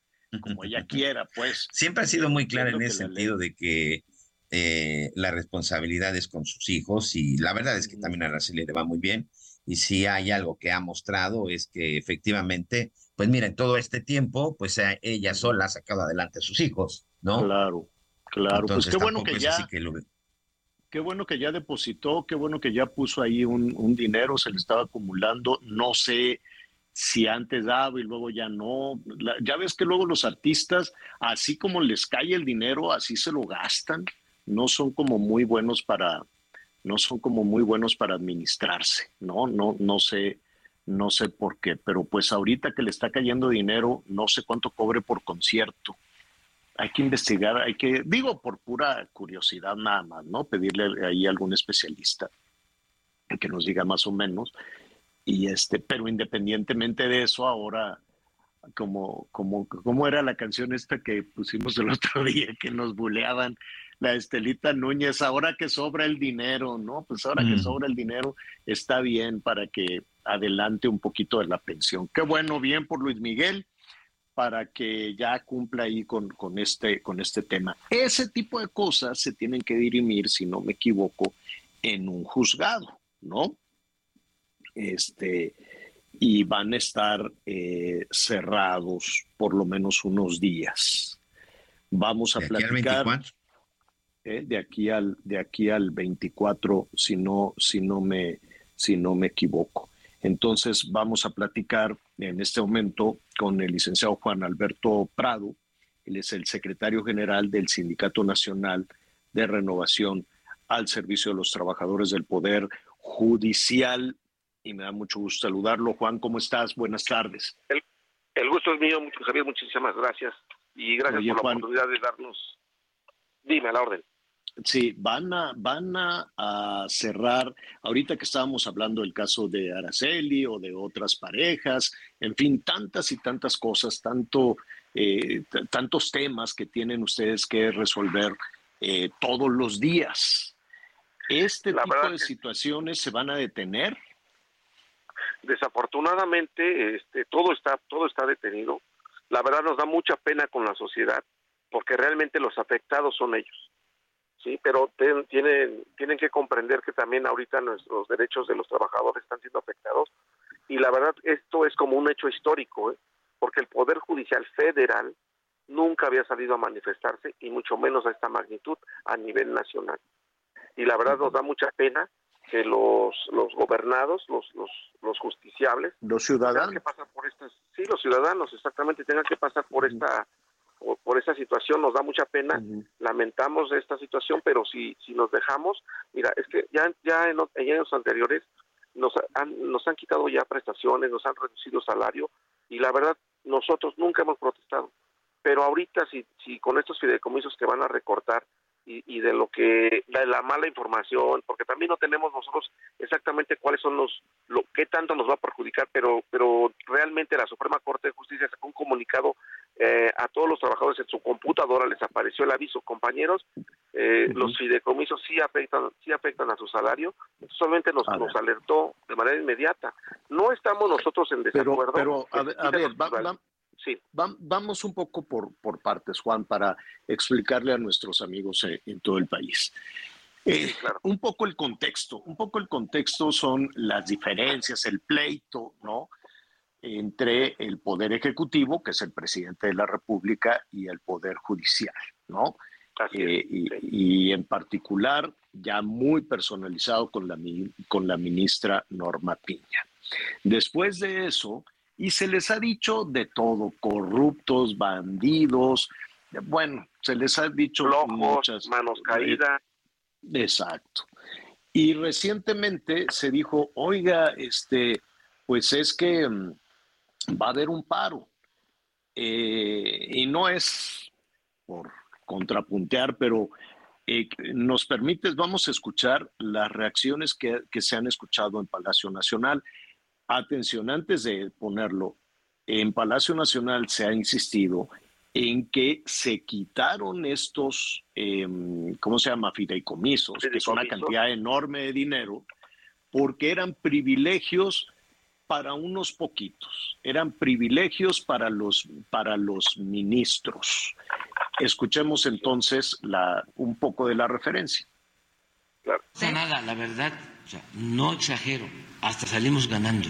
como ella quiera, pues. Siempre ha sido muy clara en ese sentido de que eh, la responsabilidad es con sus hijos y la verdad es que también a Araceli le va muy bien y si hay algo que ha mostrado es que efectivamente, pues mira, en todo este tiempo, pues ella sola ha sacado adelante a sus hijos, ¿no? Claro, claro. pues qué bueno que ya... Qué bueno que ya depositó, qué bueno que ya puso ahí un, dinero, se le estaba acumulando. No sé, si antes daba y luego ya no. ya ves que luego los artistas, así como les cae el dinero, así se lo gastan. No son como muy buenos para, no son como muy buenos para administrarse, ¿no? No, no sé, no sé por qué, pero pues ahorita que le está cayendo dinero, no sé cuánto cobre por concierto. Hay que investigar, hay que, digo por pura curiosidad nada más, ¿no? Pedirle ahí a algún especialista que nos diga más o menos y este, pero independientemente de eso, ahora, como, como, como era la canción esta que pusimos el otro día, que nos buleaban, la Estelita Núñez, ahora que sobra el dinero, ¿no? Pues ahora que mm. sobra el dinero, está bien para que adelante un poquito de la pensión. Qué bueno, bien por Luis Miguel, para que ya cumpla ahí con, con, este, con este tema. Ese tipo de cosas se tienen que dirimir, si no me equivoco, en un juzgado, ¿no? este, y van a estar eh, cerrados por lo menos unos días. Vamos a platicar eh, de aquí al de aquí al 24, si no si no me si no me equivoco. Entonces vamos a platicar en este momento con el licenciado Juan Alberto Prado. Él es el secretario general del Sindicato Nacional de Renovación al Servicio de los Trabajadores del Poder Judicial y me da mucho gusto saludarlo. Juan, ¿cómo estás? Buenas tardes. El, gusto es mío, Javier, muchísimas gracias. Y gracias por la oportunidad de darnos. Dime, a la orden. Sí, van a, van a, cerrar, ahorita que estábamos hablando del caso de Araceli o de otras parejas, en fin, tantas y tantas cosas, tanto, eh, tantos temas que tienen ustedes que resolver eh, todos los días. ¿Este tipo de situaciones se van a detener? Desafortunadamente, este, todo está, todo está detenido. La verdad nos da mucha pena con la sociedad, porque realmente los afectados son ellos sí, pero tienen, tienen que comprender que también ahorita nuestros derechos de los trabajadores están siendo afectados y la verdad esto es como un hecho histórico, ¿eh? porque el Poder Judicial Federal nunca había salido a manifestarse y mucho menos a esta magnitud a nivel nacional. Y la verdad nos da mucha pena que los, los gobernados, los, los, los justiciables, los ciudadanos, que pasar por estas, sí, los ciudadanos exactamente tengan que pasar por esta por, esa situación, nos da mucha pena, lamentamos esta situación, pero si, si nos dejamos, mira, es que ya, ya en, años anteriores nos han, nos han quitado ya prestaciones, nos han reducido salario y la verdad nosotros nunca hemos protestado. Pero ahorita si, si con estos fideicomisos que van a recortar y, de lo que de la mala información, porque también no tenemos nosotros exactamente cuáles son los lo qué tanto nos va a perjudicar, pero pero realmente la Suprema Corte de Justicia sacó un comunicado eh, a todos los trabajadores en su computadora les apareció el aviso, compañeros, eh, los fideicomisos sí afectan sí afectan a su salario, solamente nos, nos alertó de manera inmediata. No estamos nosotros en desacuerdo. Pero, a, ver, Sí. vamos un poco por, por partes, Juan, para explicarle a nuestros amigos eh, en, todo el país. Eh, un poco el contexto, un poco el contexto son las diferencias, el pleito, ¿no? Entre el poder ejecutivo, que es el presidente de la República, y el poder judicial, ¿no? Eh, y, y, en particular, ya muy personalizado con la, con la ministra Norma Piña. Después de eso, y se les ha dicho de todo, corruptos, bandidos, bueno, se les ha dicho muchas manos caídas. Exacto. Y recientemente se dijo, oiga, este, pues es que mm, va a haber un paro. Eh, y no es por contrapuntear, pero eh, nos permites, vamos a escuchar las reacciones que, que se han escuchado en Palacio Nacional. Atención, antes de ponerlo, en Palacio Nacional se ha insistido en que se quitaron estos, em, ¿cómo se llama? Fideicomisos, que es una cantidad enorme de dinero, porque eran privilegios para unos poquitos, eran privilegios para los, para los ministros. Escuchemos entonces la, un poco de la referencia. Claro. Nada, la verdad, no exagero hasta salimos ganando,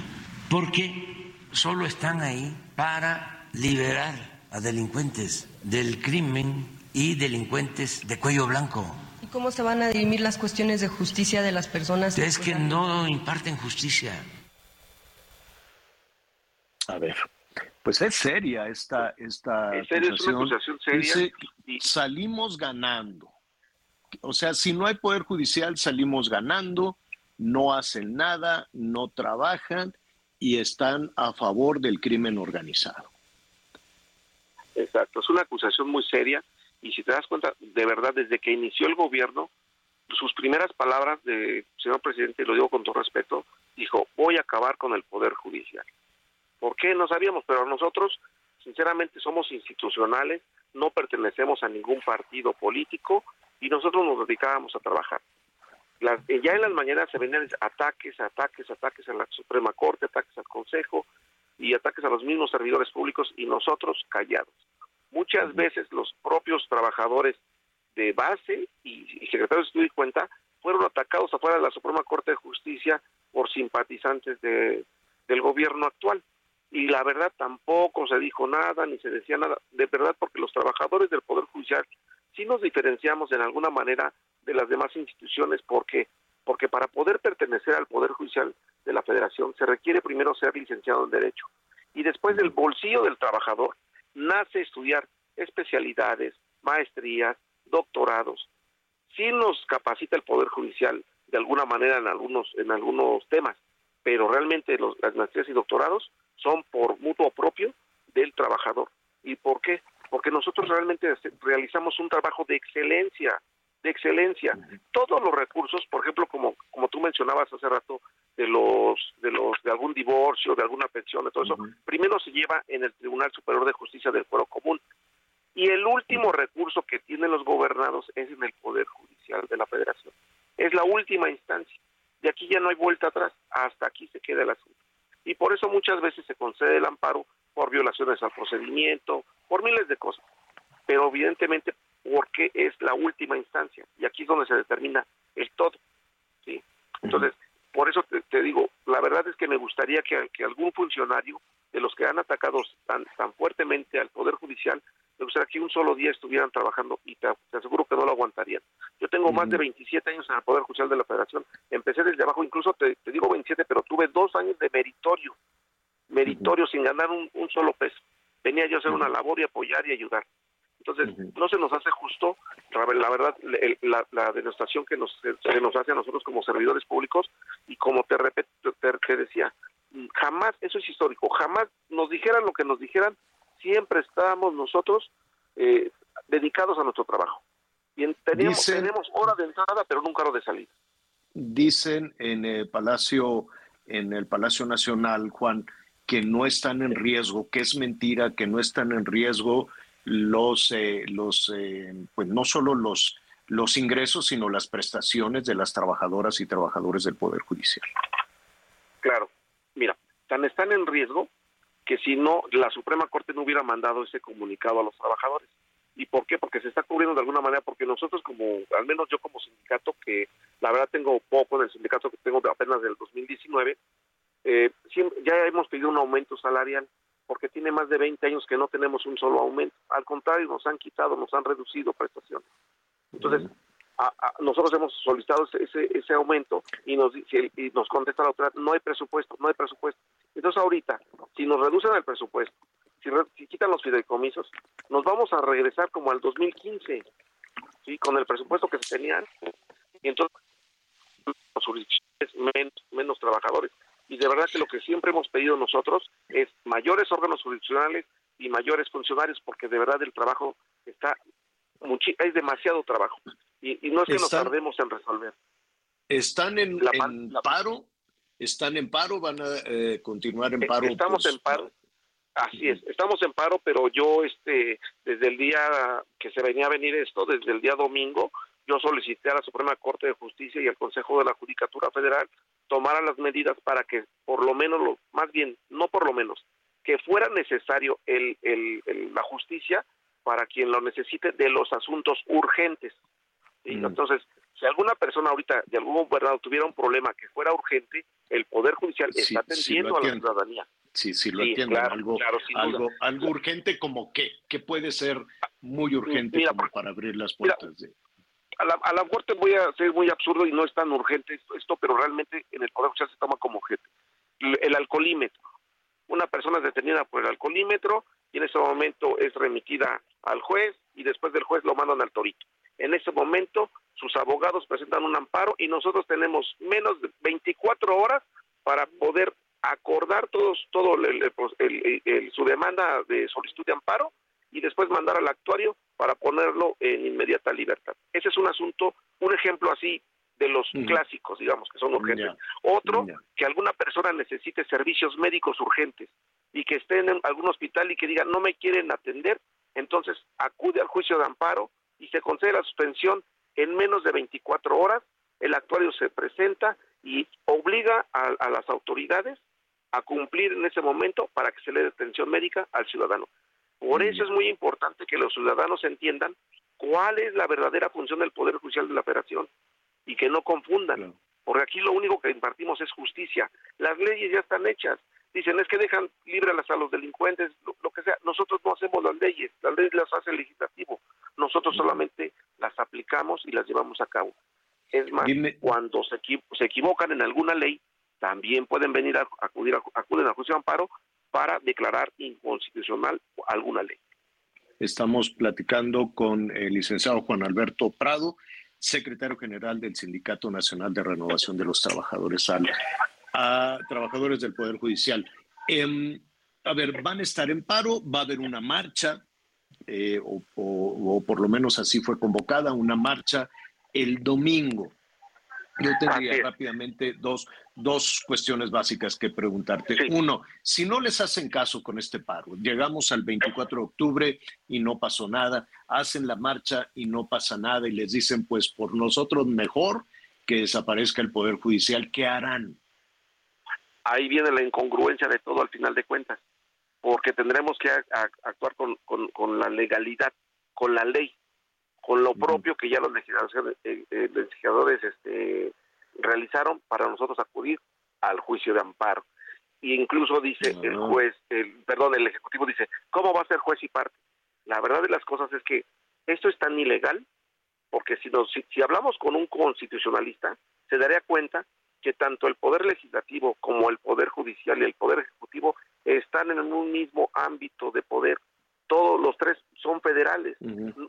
porque solo están ahí para liberar a delincuentes del crimen y delincuentes de cuello blanco. ¿Y cómo se van a dirimir las cuestiones de justicia de las personas? Es que no imparten justicia. A ver, pues es seria esta, esta acusación. seria. salimos ganando. O sea, si no hay poder judicial, salimos ganando no hacen nada, no trabajan y están a favor del crimen organizado. Exacto, es una acusación muy seria y si te das cuenta, de verdad, desde que inició el gobierno, sus primeras palabras de señor presidente, lo digo con todo respeto, dijo, voy a acabar con el Poder Judicial. ¿Por qué? No sabíamos, pero nosotros, sinceramente, somos institucionales, no pertenecemos a ningún partido político y nosotros nos dedicábamos a trabajar. Eh, ya en las mañanas se venían ataques, ataques, ataques a la Suprema Corte, ataques al Consejo y ataques a los mismos servidores públicos y nosotros callados. Muchas veces los propios trabajadores de base y, secretarios de estudio y cuenta fueron atacados afuera de la Suprema Corte de Justicia por simpatizantes de, del gobierno actual. Y la verdad tampoco se dijo nada ni se decía nada, de verdad porque los trabajadores del Poder Judicial sí nos diferenciamos en alguna manera de las demás instituciones porque porque para poder pertenecer al poder judicial de la Federación se requiere primero ser licenciado en derecho y después del bolsillo del trabajador nace estudiar especialidades, maestrías, doctorados. Sí nos capacita el poder judicial de alguna manera en algunos en algunos temas, pero realmente los, las maestrías y doctorados son por mutuo propio del trabajador. ¿Y por qué? Porque nosotros realmente realizamos un trabajo de excelencia de excelencia. Todos los recursos, por ejemplo, como, como tú mencionabas hace rato, de los, de los, de algún divorcio, de alguna pensión, de todo eso, primero se lleva en el Tribunal Superior de Justicia del Foro Común. Y el último recurso que tienen los gobernados es en el Poder Judicial de la Federación. Es la última instancia. De aquí ya no hay vuelta atrás. Hasta aquí se queda el asunto. Y por eso muchas veces se concede el amparo por violaciones al procedimiento, por miles de cosas. Pero evidentemente porque es la última instancia y aquí es donde se determina el todo. ¿sí? Entonces, por eso te, digo, la verdad es que me gustaría que, algún funcionario de los que han atacado tan, tan fuertemente al Poder Judicial, me gustaría que un solo día estuvieran trabajando y te, aseguro que no lo aguantarían. Yo tengo más de 27 años en el Poder Judicial de la Federación, empecé desde abajo, incluso te, digo 27, pero tuve dos años de meritorio, meritorio sin ganar un, solo peso. Venía yo a hacer una labor y apoyar y ayudar. Entonces, no se nos hace justo, la verdad, la, la denostación que nos, se nos hace a nosotros como servidores públicos y como te repito, te, decía, jamás, eso es histórico, jamás nos dijeran lo que nos dijeran, siempre estábamos nosotros eh, dedicados a nuestro trabajo. Y tenemos, tenemos hora de entrada, pero nunca hora de salida. Dicen en el Palacio, en el Palacio Nacional, Juan, que no están en riesgo, que es mentira, que no están en riesgo los, eh, los eh, pues no solo los, los ingresos, sino las prestaciones de las trabajadoras y trabajadores del Poder Judicial. Claro, mira, tan están en riesgo que si no, la Suprema Corte no hubiera mandado ese comunicado a los trabajadores. ¿Y por qué? Porque se está cubriendo de alguna manera, porque nosotros como, al menos yo como sindicato, que la verdad tengo poco en el sindicato que tengo apenas del 2019, eh, ya hemos pedido un aumento salarial porque tiene más de 20 años que no tenemos un solo aumento. Al contrario, nos han quitado, nos han reducido prestaciones. Entonces, nosotros hemos solicitado ese, ese, aumento y nos, y nos contesta la autoridad, no hay presupuesto, no hay presupuesto. Entonces ahorita, si nos reducen el presupuesto, si, si quitan los fideicomisos, nos vamos a regresar como al 2015, ¿sí? con el presupuesto que se tenían, y entonces menos, menos trabajadores y de verdad que lo que siempre hemos pedido nosotros es mayores órganos jurisdiccionales y mayores funcionarios porque de verdad el trabajo está es demasiado trabajo y, no es que nos tardemos en resolver. ¿Están en, paro? ¿Están en paro? ¿Van a eh, continuar en paro? Estamos pues, en paro. Así es, estamos en paro, pero yo este desde el día que se venía a venir esto, desde el día domingo, yo solicité a la Suprema Corte de Justicia y al Consejo de la Judicatura Federal tomaran las medidas para que por lo menos, lo, más bien, no por lo menos, que fuera necesario el, el, la justicia para quien lo necesite de los asuntos urgentes. y mm. Entonces, si alguna persona ahorita de algún gobernador tuviera un problema que fuera urgente, el Poder Judicial está atendiendo a la ciudadanía. Sí, sí, lo entiendo. algo, algo, algo, urgente como qué, que puede ser muy urgente para abrir las puertas de a la, a voy a ser muy absurdo y no es tan urgente esto, pero realmente en el Poder Judicial se toma como objeto. El, alcoholímetro. Una persona es detenida por el alcoholímetro y en ese momento es remitida al juez y después del juez lo mandan al torito. En ese momento sus abogados presentan un amparo y nosotros tenemos menos de 24 horas para poder acordar todos todo su demanda de solicitud de amparo y después mandar al actuario para ponerlo en inmediata libertad. Ese es un asunto, un ejemplo así de los clásicos, digamos, que son urgentes. Otro, que alguna persona necesite servicios médicos urgentes y que esté en algún hospital y que diga no me quieren atender, entonces acude al juicio de amparo y se concede la suspensión en menos de 24 horas, el actuario se presenta y obliga a, a las autoridades a cumplir en ese momento para que se le dé atención médica al ciudadano. Por eso es muy importante que los ciudadanos entiendan cuál es la verdadera función del Poder Judicial de la Federación y que no confundan, porque aquí lo único que impartimos es justicia. Las leyes ya están hechas. Dicen, es que dejan libres a los delincuentes, lo, que sea. Nosotros no hacemos las leyes, las leyes las hace el legislativo. Nosotros solamente las aplicamos y las llevamos a cabo. Es más, cuando se, se equivocan en alguna ley, también pueden venir a acudir a, acuden al juicio de amparo para declarar inconstitucional alguna ley. Estamos platicando con el licenciado Juan Alberto Prado, secretario general del Sindicato Nacional de Renovación de los Trabajadores, a trabajadores del Poder Judicial. Em, a ver, van a estar en paro, va a haber una marcha, eh, o, por lo menos así fue convocada, una marcha el domingo. Yo tendría rápidamente dos, dos cuestiones básicas que preguntarte. Uno, si no les hacen caso con este paro, llegamos al 24 de octubre y no pasó nada, hacen la marcha y no pasa nada y les dicen, pues por nosotros mejor que desaparezca el Poder Judicial, ¿qué harán? Ahí viene la incongruencia de todo al final de cuentas, porque tendremos que actuar con, con, la legalidad, con la ley, con lo propio que ya los legisladores, eh, eh, legisladores este, realizaron para nosotros acudir al juicio de amparo. Y incluso dice el juez, el, perdón, el ejecutivo dice, ¿cómo va a ser juez y parte? La verdad de las cosas es que esto es tan ilegal porque si, nos, si, hablamos con un constitucionalista, se daría cuenta que tanto el Poder Legislativo como el Poder Judicial y el Poder Ejecutivo están en un mismo ámbito de poder. Todos los tres son federales.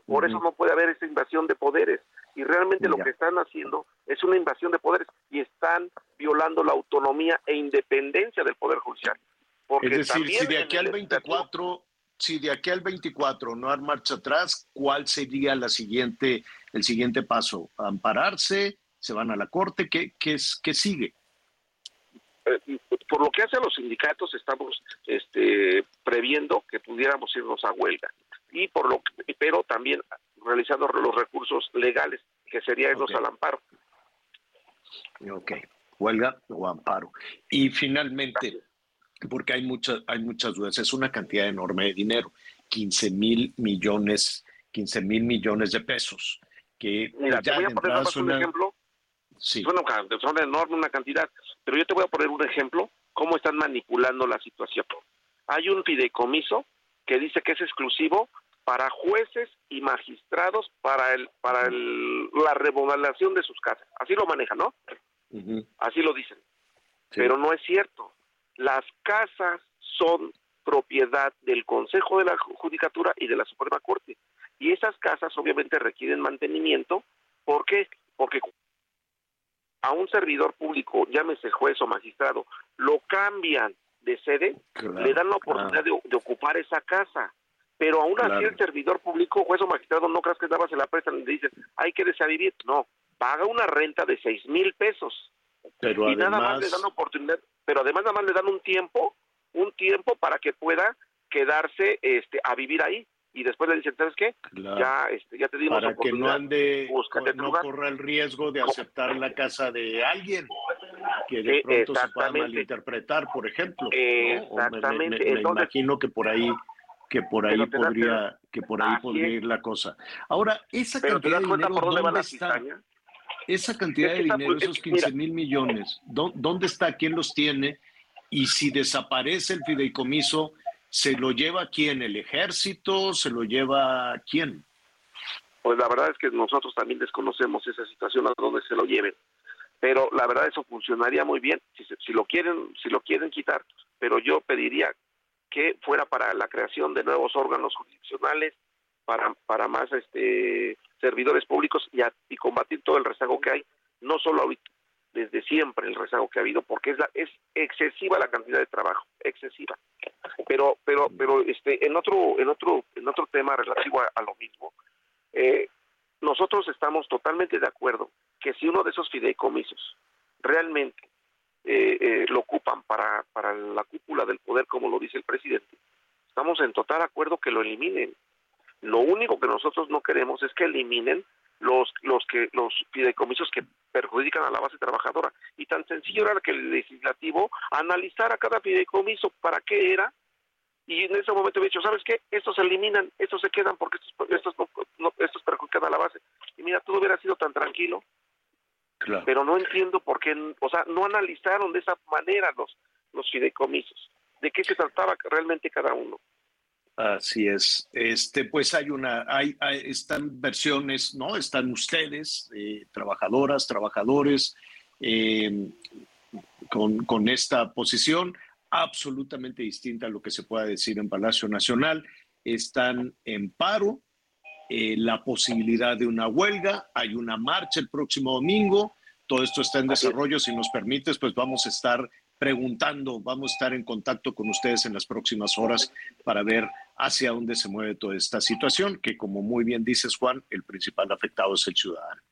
Por eso no puede haber esa invasión de poderes. Y realmente lo que están haciendo es una invasión de poderes y están violando la autonomía e independencia del Poder Judicial. Porque es decir, si de aquí al 24 si de aquí al 24 no hay marcha atrás, ¿cuál sería la siguiente, el siguiente paso? ¿Ampararse? ¿Se van a la corte? ¿Qué, qué, es, qué sigue? Eh, por lo que hace a los sindicatos, estamos este, previendo que pudiéramos irnos a huelga. Y por lo pero también realizando los recursos legales, que sería irnos al amparo. Ok, huelga o amparo. Y finalmente, porque hay muchas, hay muchas dudas. Es una cantidad enorme de dinero, 15 mil millones, 15 mil millones de pesos. Que Mira, te voy a poner un ejemplo. Sí. Bueno, son enorme una cantidad, pero yo te voy a poner un ejemplo cómo están manipulando la situación. Hay un fideicomiso que dice que es exclusivo para jueces y magistrados para el para el, la remodelación de sus casas. Así lo manejan, ¿no? Así lo dicen. Pero no es cierto las casas son propiedad del Consejo de la Judicatura y de la Suprema Corte. Y esas casas obviamente requieren mantenimiento. ¿Por qué? Porque a un servidor público, llámese juez o magistrado, lo cambian de sede, le dan la oportunidad de, ocupar esa casa. Pero aún así el servidor público, juez o magistrado, no creas que nada se la prestan y le dicen, hay que desavivir. No, paga una renta de seis mil pesos. Pero y nada más le dan oportunidad pero además nada más le dan un tiempo, un tiempo para que pueda quedarse este a vivir ahí y después le dicen, ¿sabes qué? Ya, este, ya te dimos Para que no ande, no corra el riesgo de aceptar la casa de alguien que de pronto se pueda malinterpretar, por ejemplo. Exactamente. Me, imagino que por ahí que por ahí podría que por ahí podría ir la cosa. Ahora, esa cantidad de dinero, ¿dónde, está? Esa cantidad de dinero, esos 15 mil millones, ¿dónde está? ¿Quién los tiene? Y si desaparece el fideicomiso, ¿se lo lleva quién? ¿El ejército? ¿Se lo lleva quién? Pues la verdad es que nosotros también desconocemos esa situación a donde se lo lleven. Pero la verdad eso funcionaría muy bien si, si lo quieren si lo quieren quitar. Pero yo pediría que fuera para la creación de nuevos órganos jurisdiccionales, para, para más este servidores públicos y, y combatir todo el rezago que hay, no solo ahorita, desde siempre el rezago que ha habido, porque es, la, es excesiva la cantidad de trabajo, excesiva. Pero, pero, pero, este, en otro, en otro, en otro tema relativo a, lo mismo, eh, nosotros estamos totalmente de acuerdo que si uno de esos fideicomisos realmente eh, eh, lo ocupan para, para la cúpula del poder, como lo dice el presidente, estamos en total acuerdo que lo eliminen. Lo único que nosotros no queremos es que eliminen los los que los fideicomisos que perjudican a la base trabajadora. Y tan sencillo era que el legislativo analizara cada fideicomiso para qué era y en ese momento hubiera dicho sabes qué estos se eliminan estos se quedan porque estos estos no, estos perjudican a la base. Y mira todo hubiera sido tan tranquilo. Pero no entiendo por qué o sea no analizaron de esa manera los los fideicomisos. De qué se trataba realmente cada uno Así es. Este, pues hay una, hay, están versiones, ¿no? Están ustedes, eh, trabajadoras, trabajadores, eh, con, con, esta posición absolutamente distinta a lo que se pueda decir en Palacio Nacional. Están en paro, eh, la posibilidad de una huelga, hay una marcha el próximo domingo. Todo esto está en desarrollo. Si nos permites, pues vamos a estar preguntando, vamos a estar en contacto con ustedes en las próximas horas para ver hacia dónde se mueve toda esta situación, que como muy bien dices Juan, el principal afectado es el ciudadano.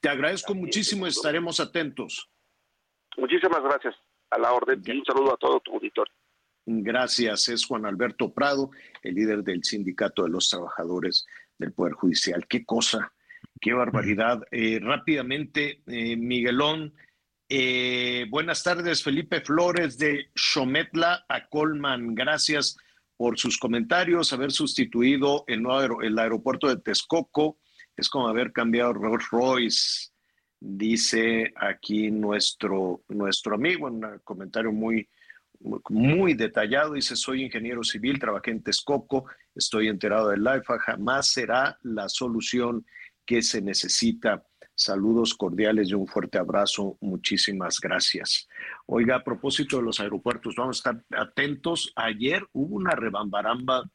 Te agradezco muchísimo, estaremos atentos. Muchísimas gracias. A la orden. Y un saludo a todo tu auditorio. Gracias. Es Juan Alberto Prado, el líder del Sindicato de los Trabajadores del Poder Judicial. Qué cosa, qué barbaridad. Eh, rápidamente, eh, Miguelón. Eh, buenas tardes, Felipe Flores de Xometla a Colman. Gracias por sus comentarios, haber sustituido el, el aeropuerto de Texcoco. Es como haber cambiado Rolls Royce, dice aquí nuestro, nuestro amigo, un comentario muy, muy detallado. Dice, soy ingeniero civil, trabajé en Texcoco, estoy enterado del LIFA, jamás será la solución que se necesita. Saludos cordiales y un fuerte abrazo. Muchísimas gracias. Oiga, a propósito de los aeropuertos, vamos a estar atentos. Ayer hubo una rebambaramba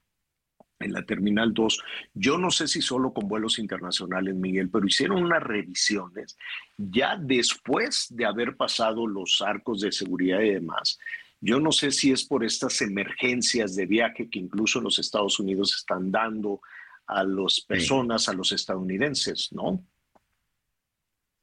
en la Terminal 2. Yo no sé si solo con vuelos internacionales, Miguel, pero hicieron unas revisiones ya después de haber pasado los arcos de seguridad y demás. Yo no sé si es por estas emergencias de viaje que incluso los Estados Unidos están dando a las personas, a los estadounidenses, ¿no?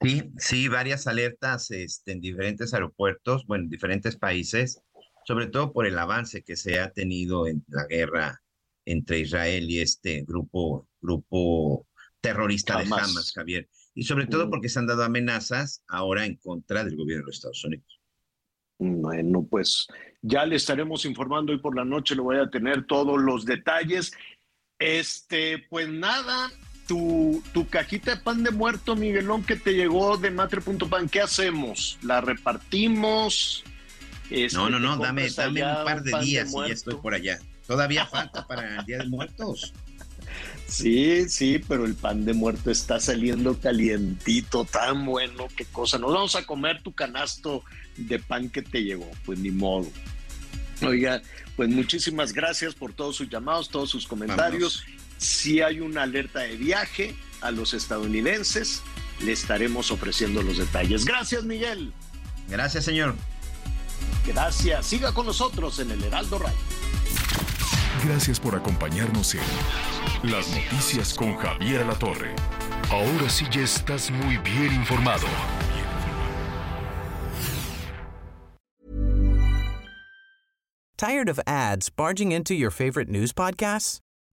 Sí, sí, varias alertas este, en diferentes aeropuertos, bueno, en diferentes países, sobre todo por el avance que se ha tenido en la guerra entre Israel y este grupo, grupo terrorista de Hamas, Javier. Y sobre todo mm. porque se han dado amenazas ahora en contra del gobierno de los Estados Unidos. Bueno, pues ya le estaremos informando hoy por la noche, le voy a tener todos los detalles. Este, pues nada, tu, tu cajita de pan de muerto, Miguelón, que te llegó de matre.pan, ¿qué hacemos? ¿La repartimos? Este, no, no, no, dame, dame un par de días y ya estoy por allá. Todavía falta para el Día de Muertos. Sí, sí, pero el pan de muerto está saliendo calientito, tan bueno, qué cosa. Nos vamos a comer tu canasto de pan que te llegó, pues ni modo. Oiga, pues muchísimas gracias por todos sus llamados, todos sus comentarios. Si hay una alerta de viaje a los estadounidenses, le estaremos ofreciendo los detalles. Gracias, Miguel. Gracias, señor. Gracias. Siga con nosotros en el Heraldo Radio. Gracias por acompañarnos en Las Noticias con Javier La Torre. Ahora sí ya estás muy bien informado. Tired of ads barging into your favorite news podcasts?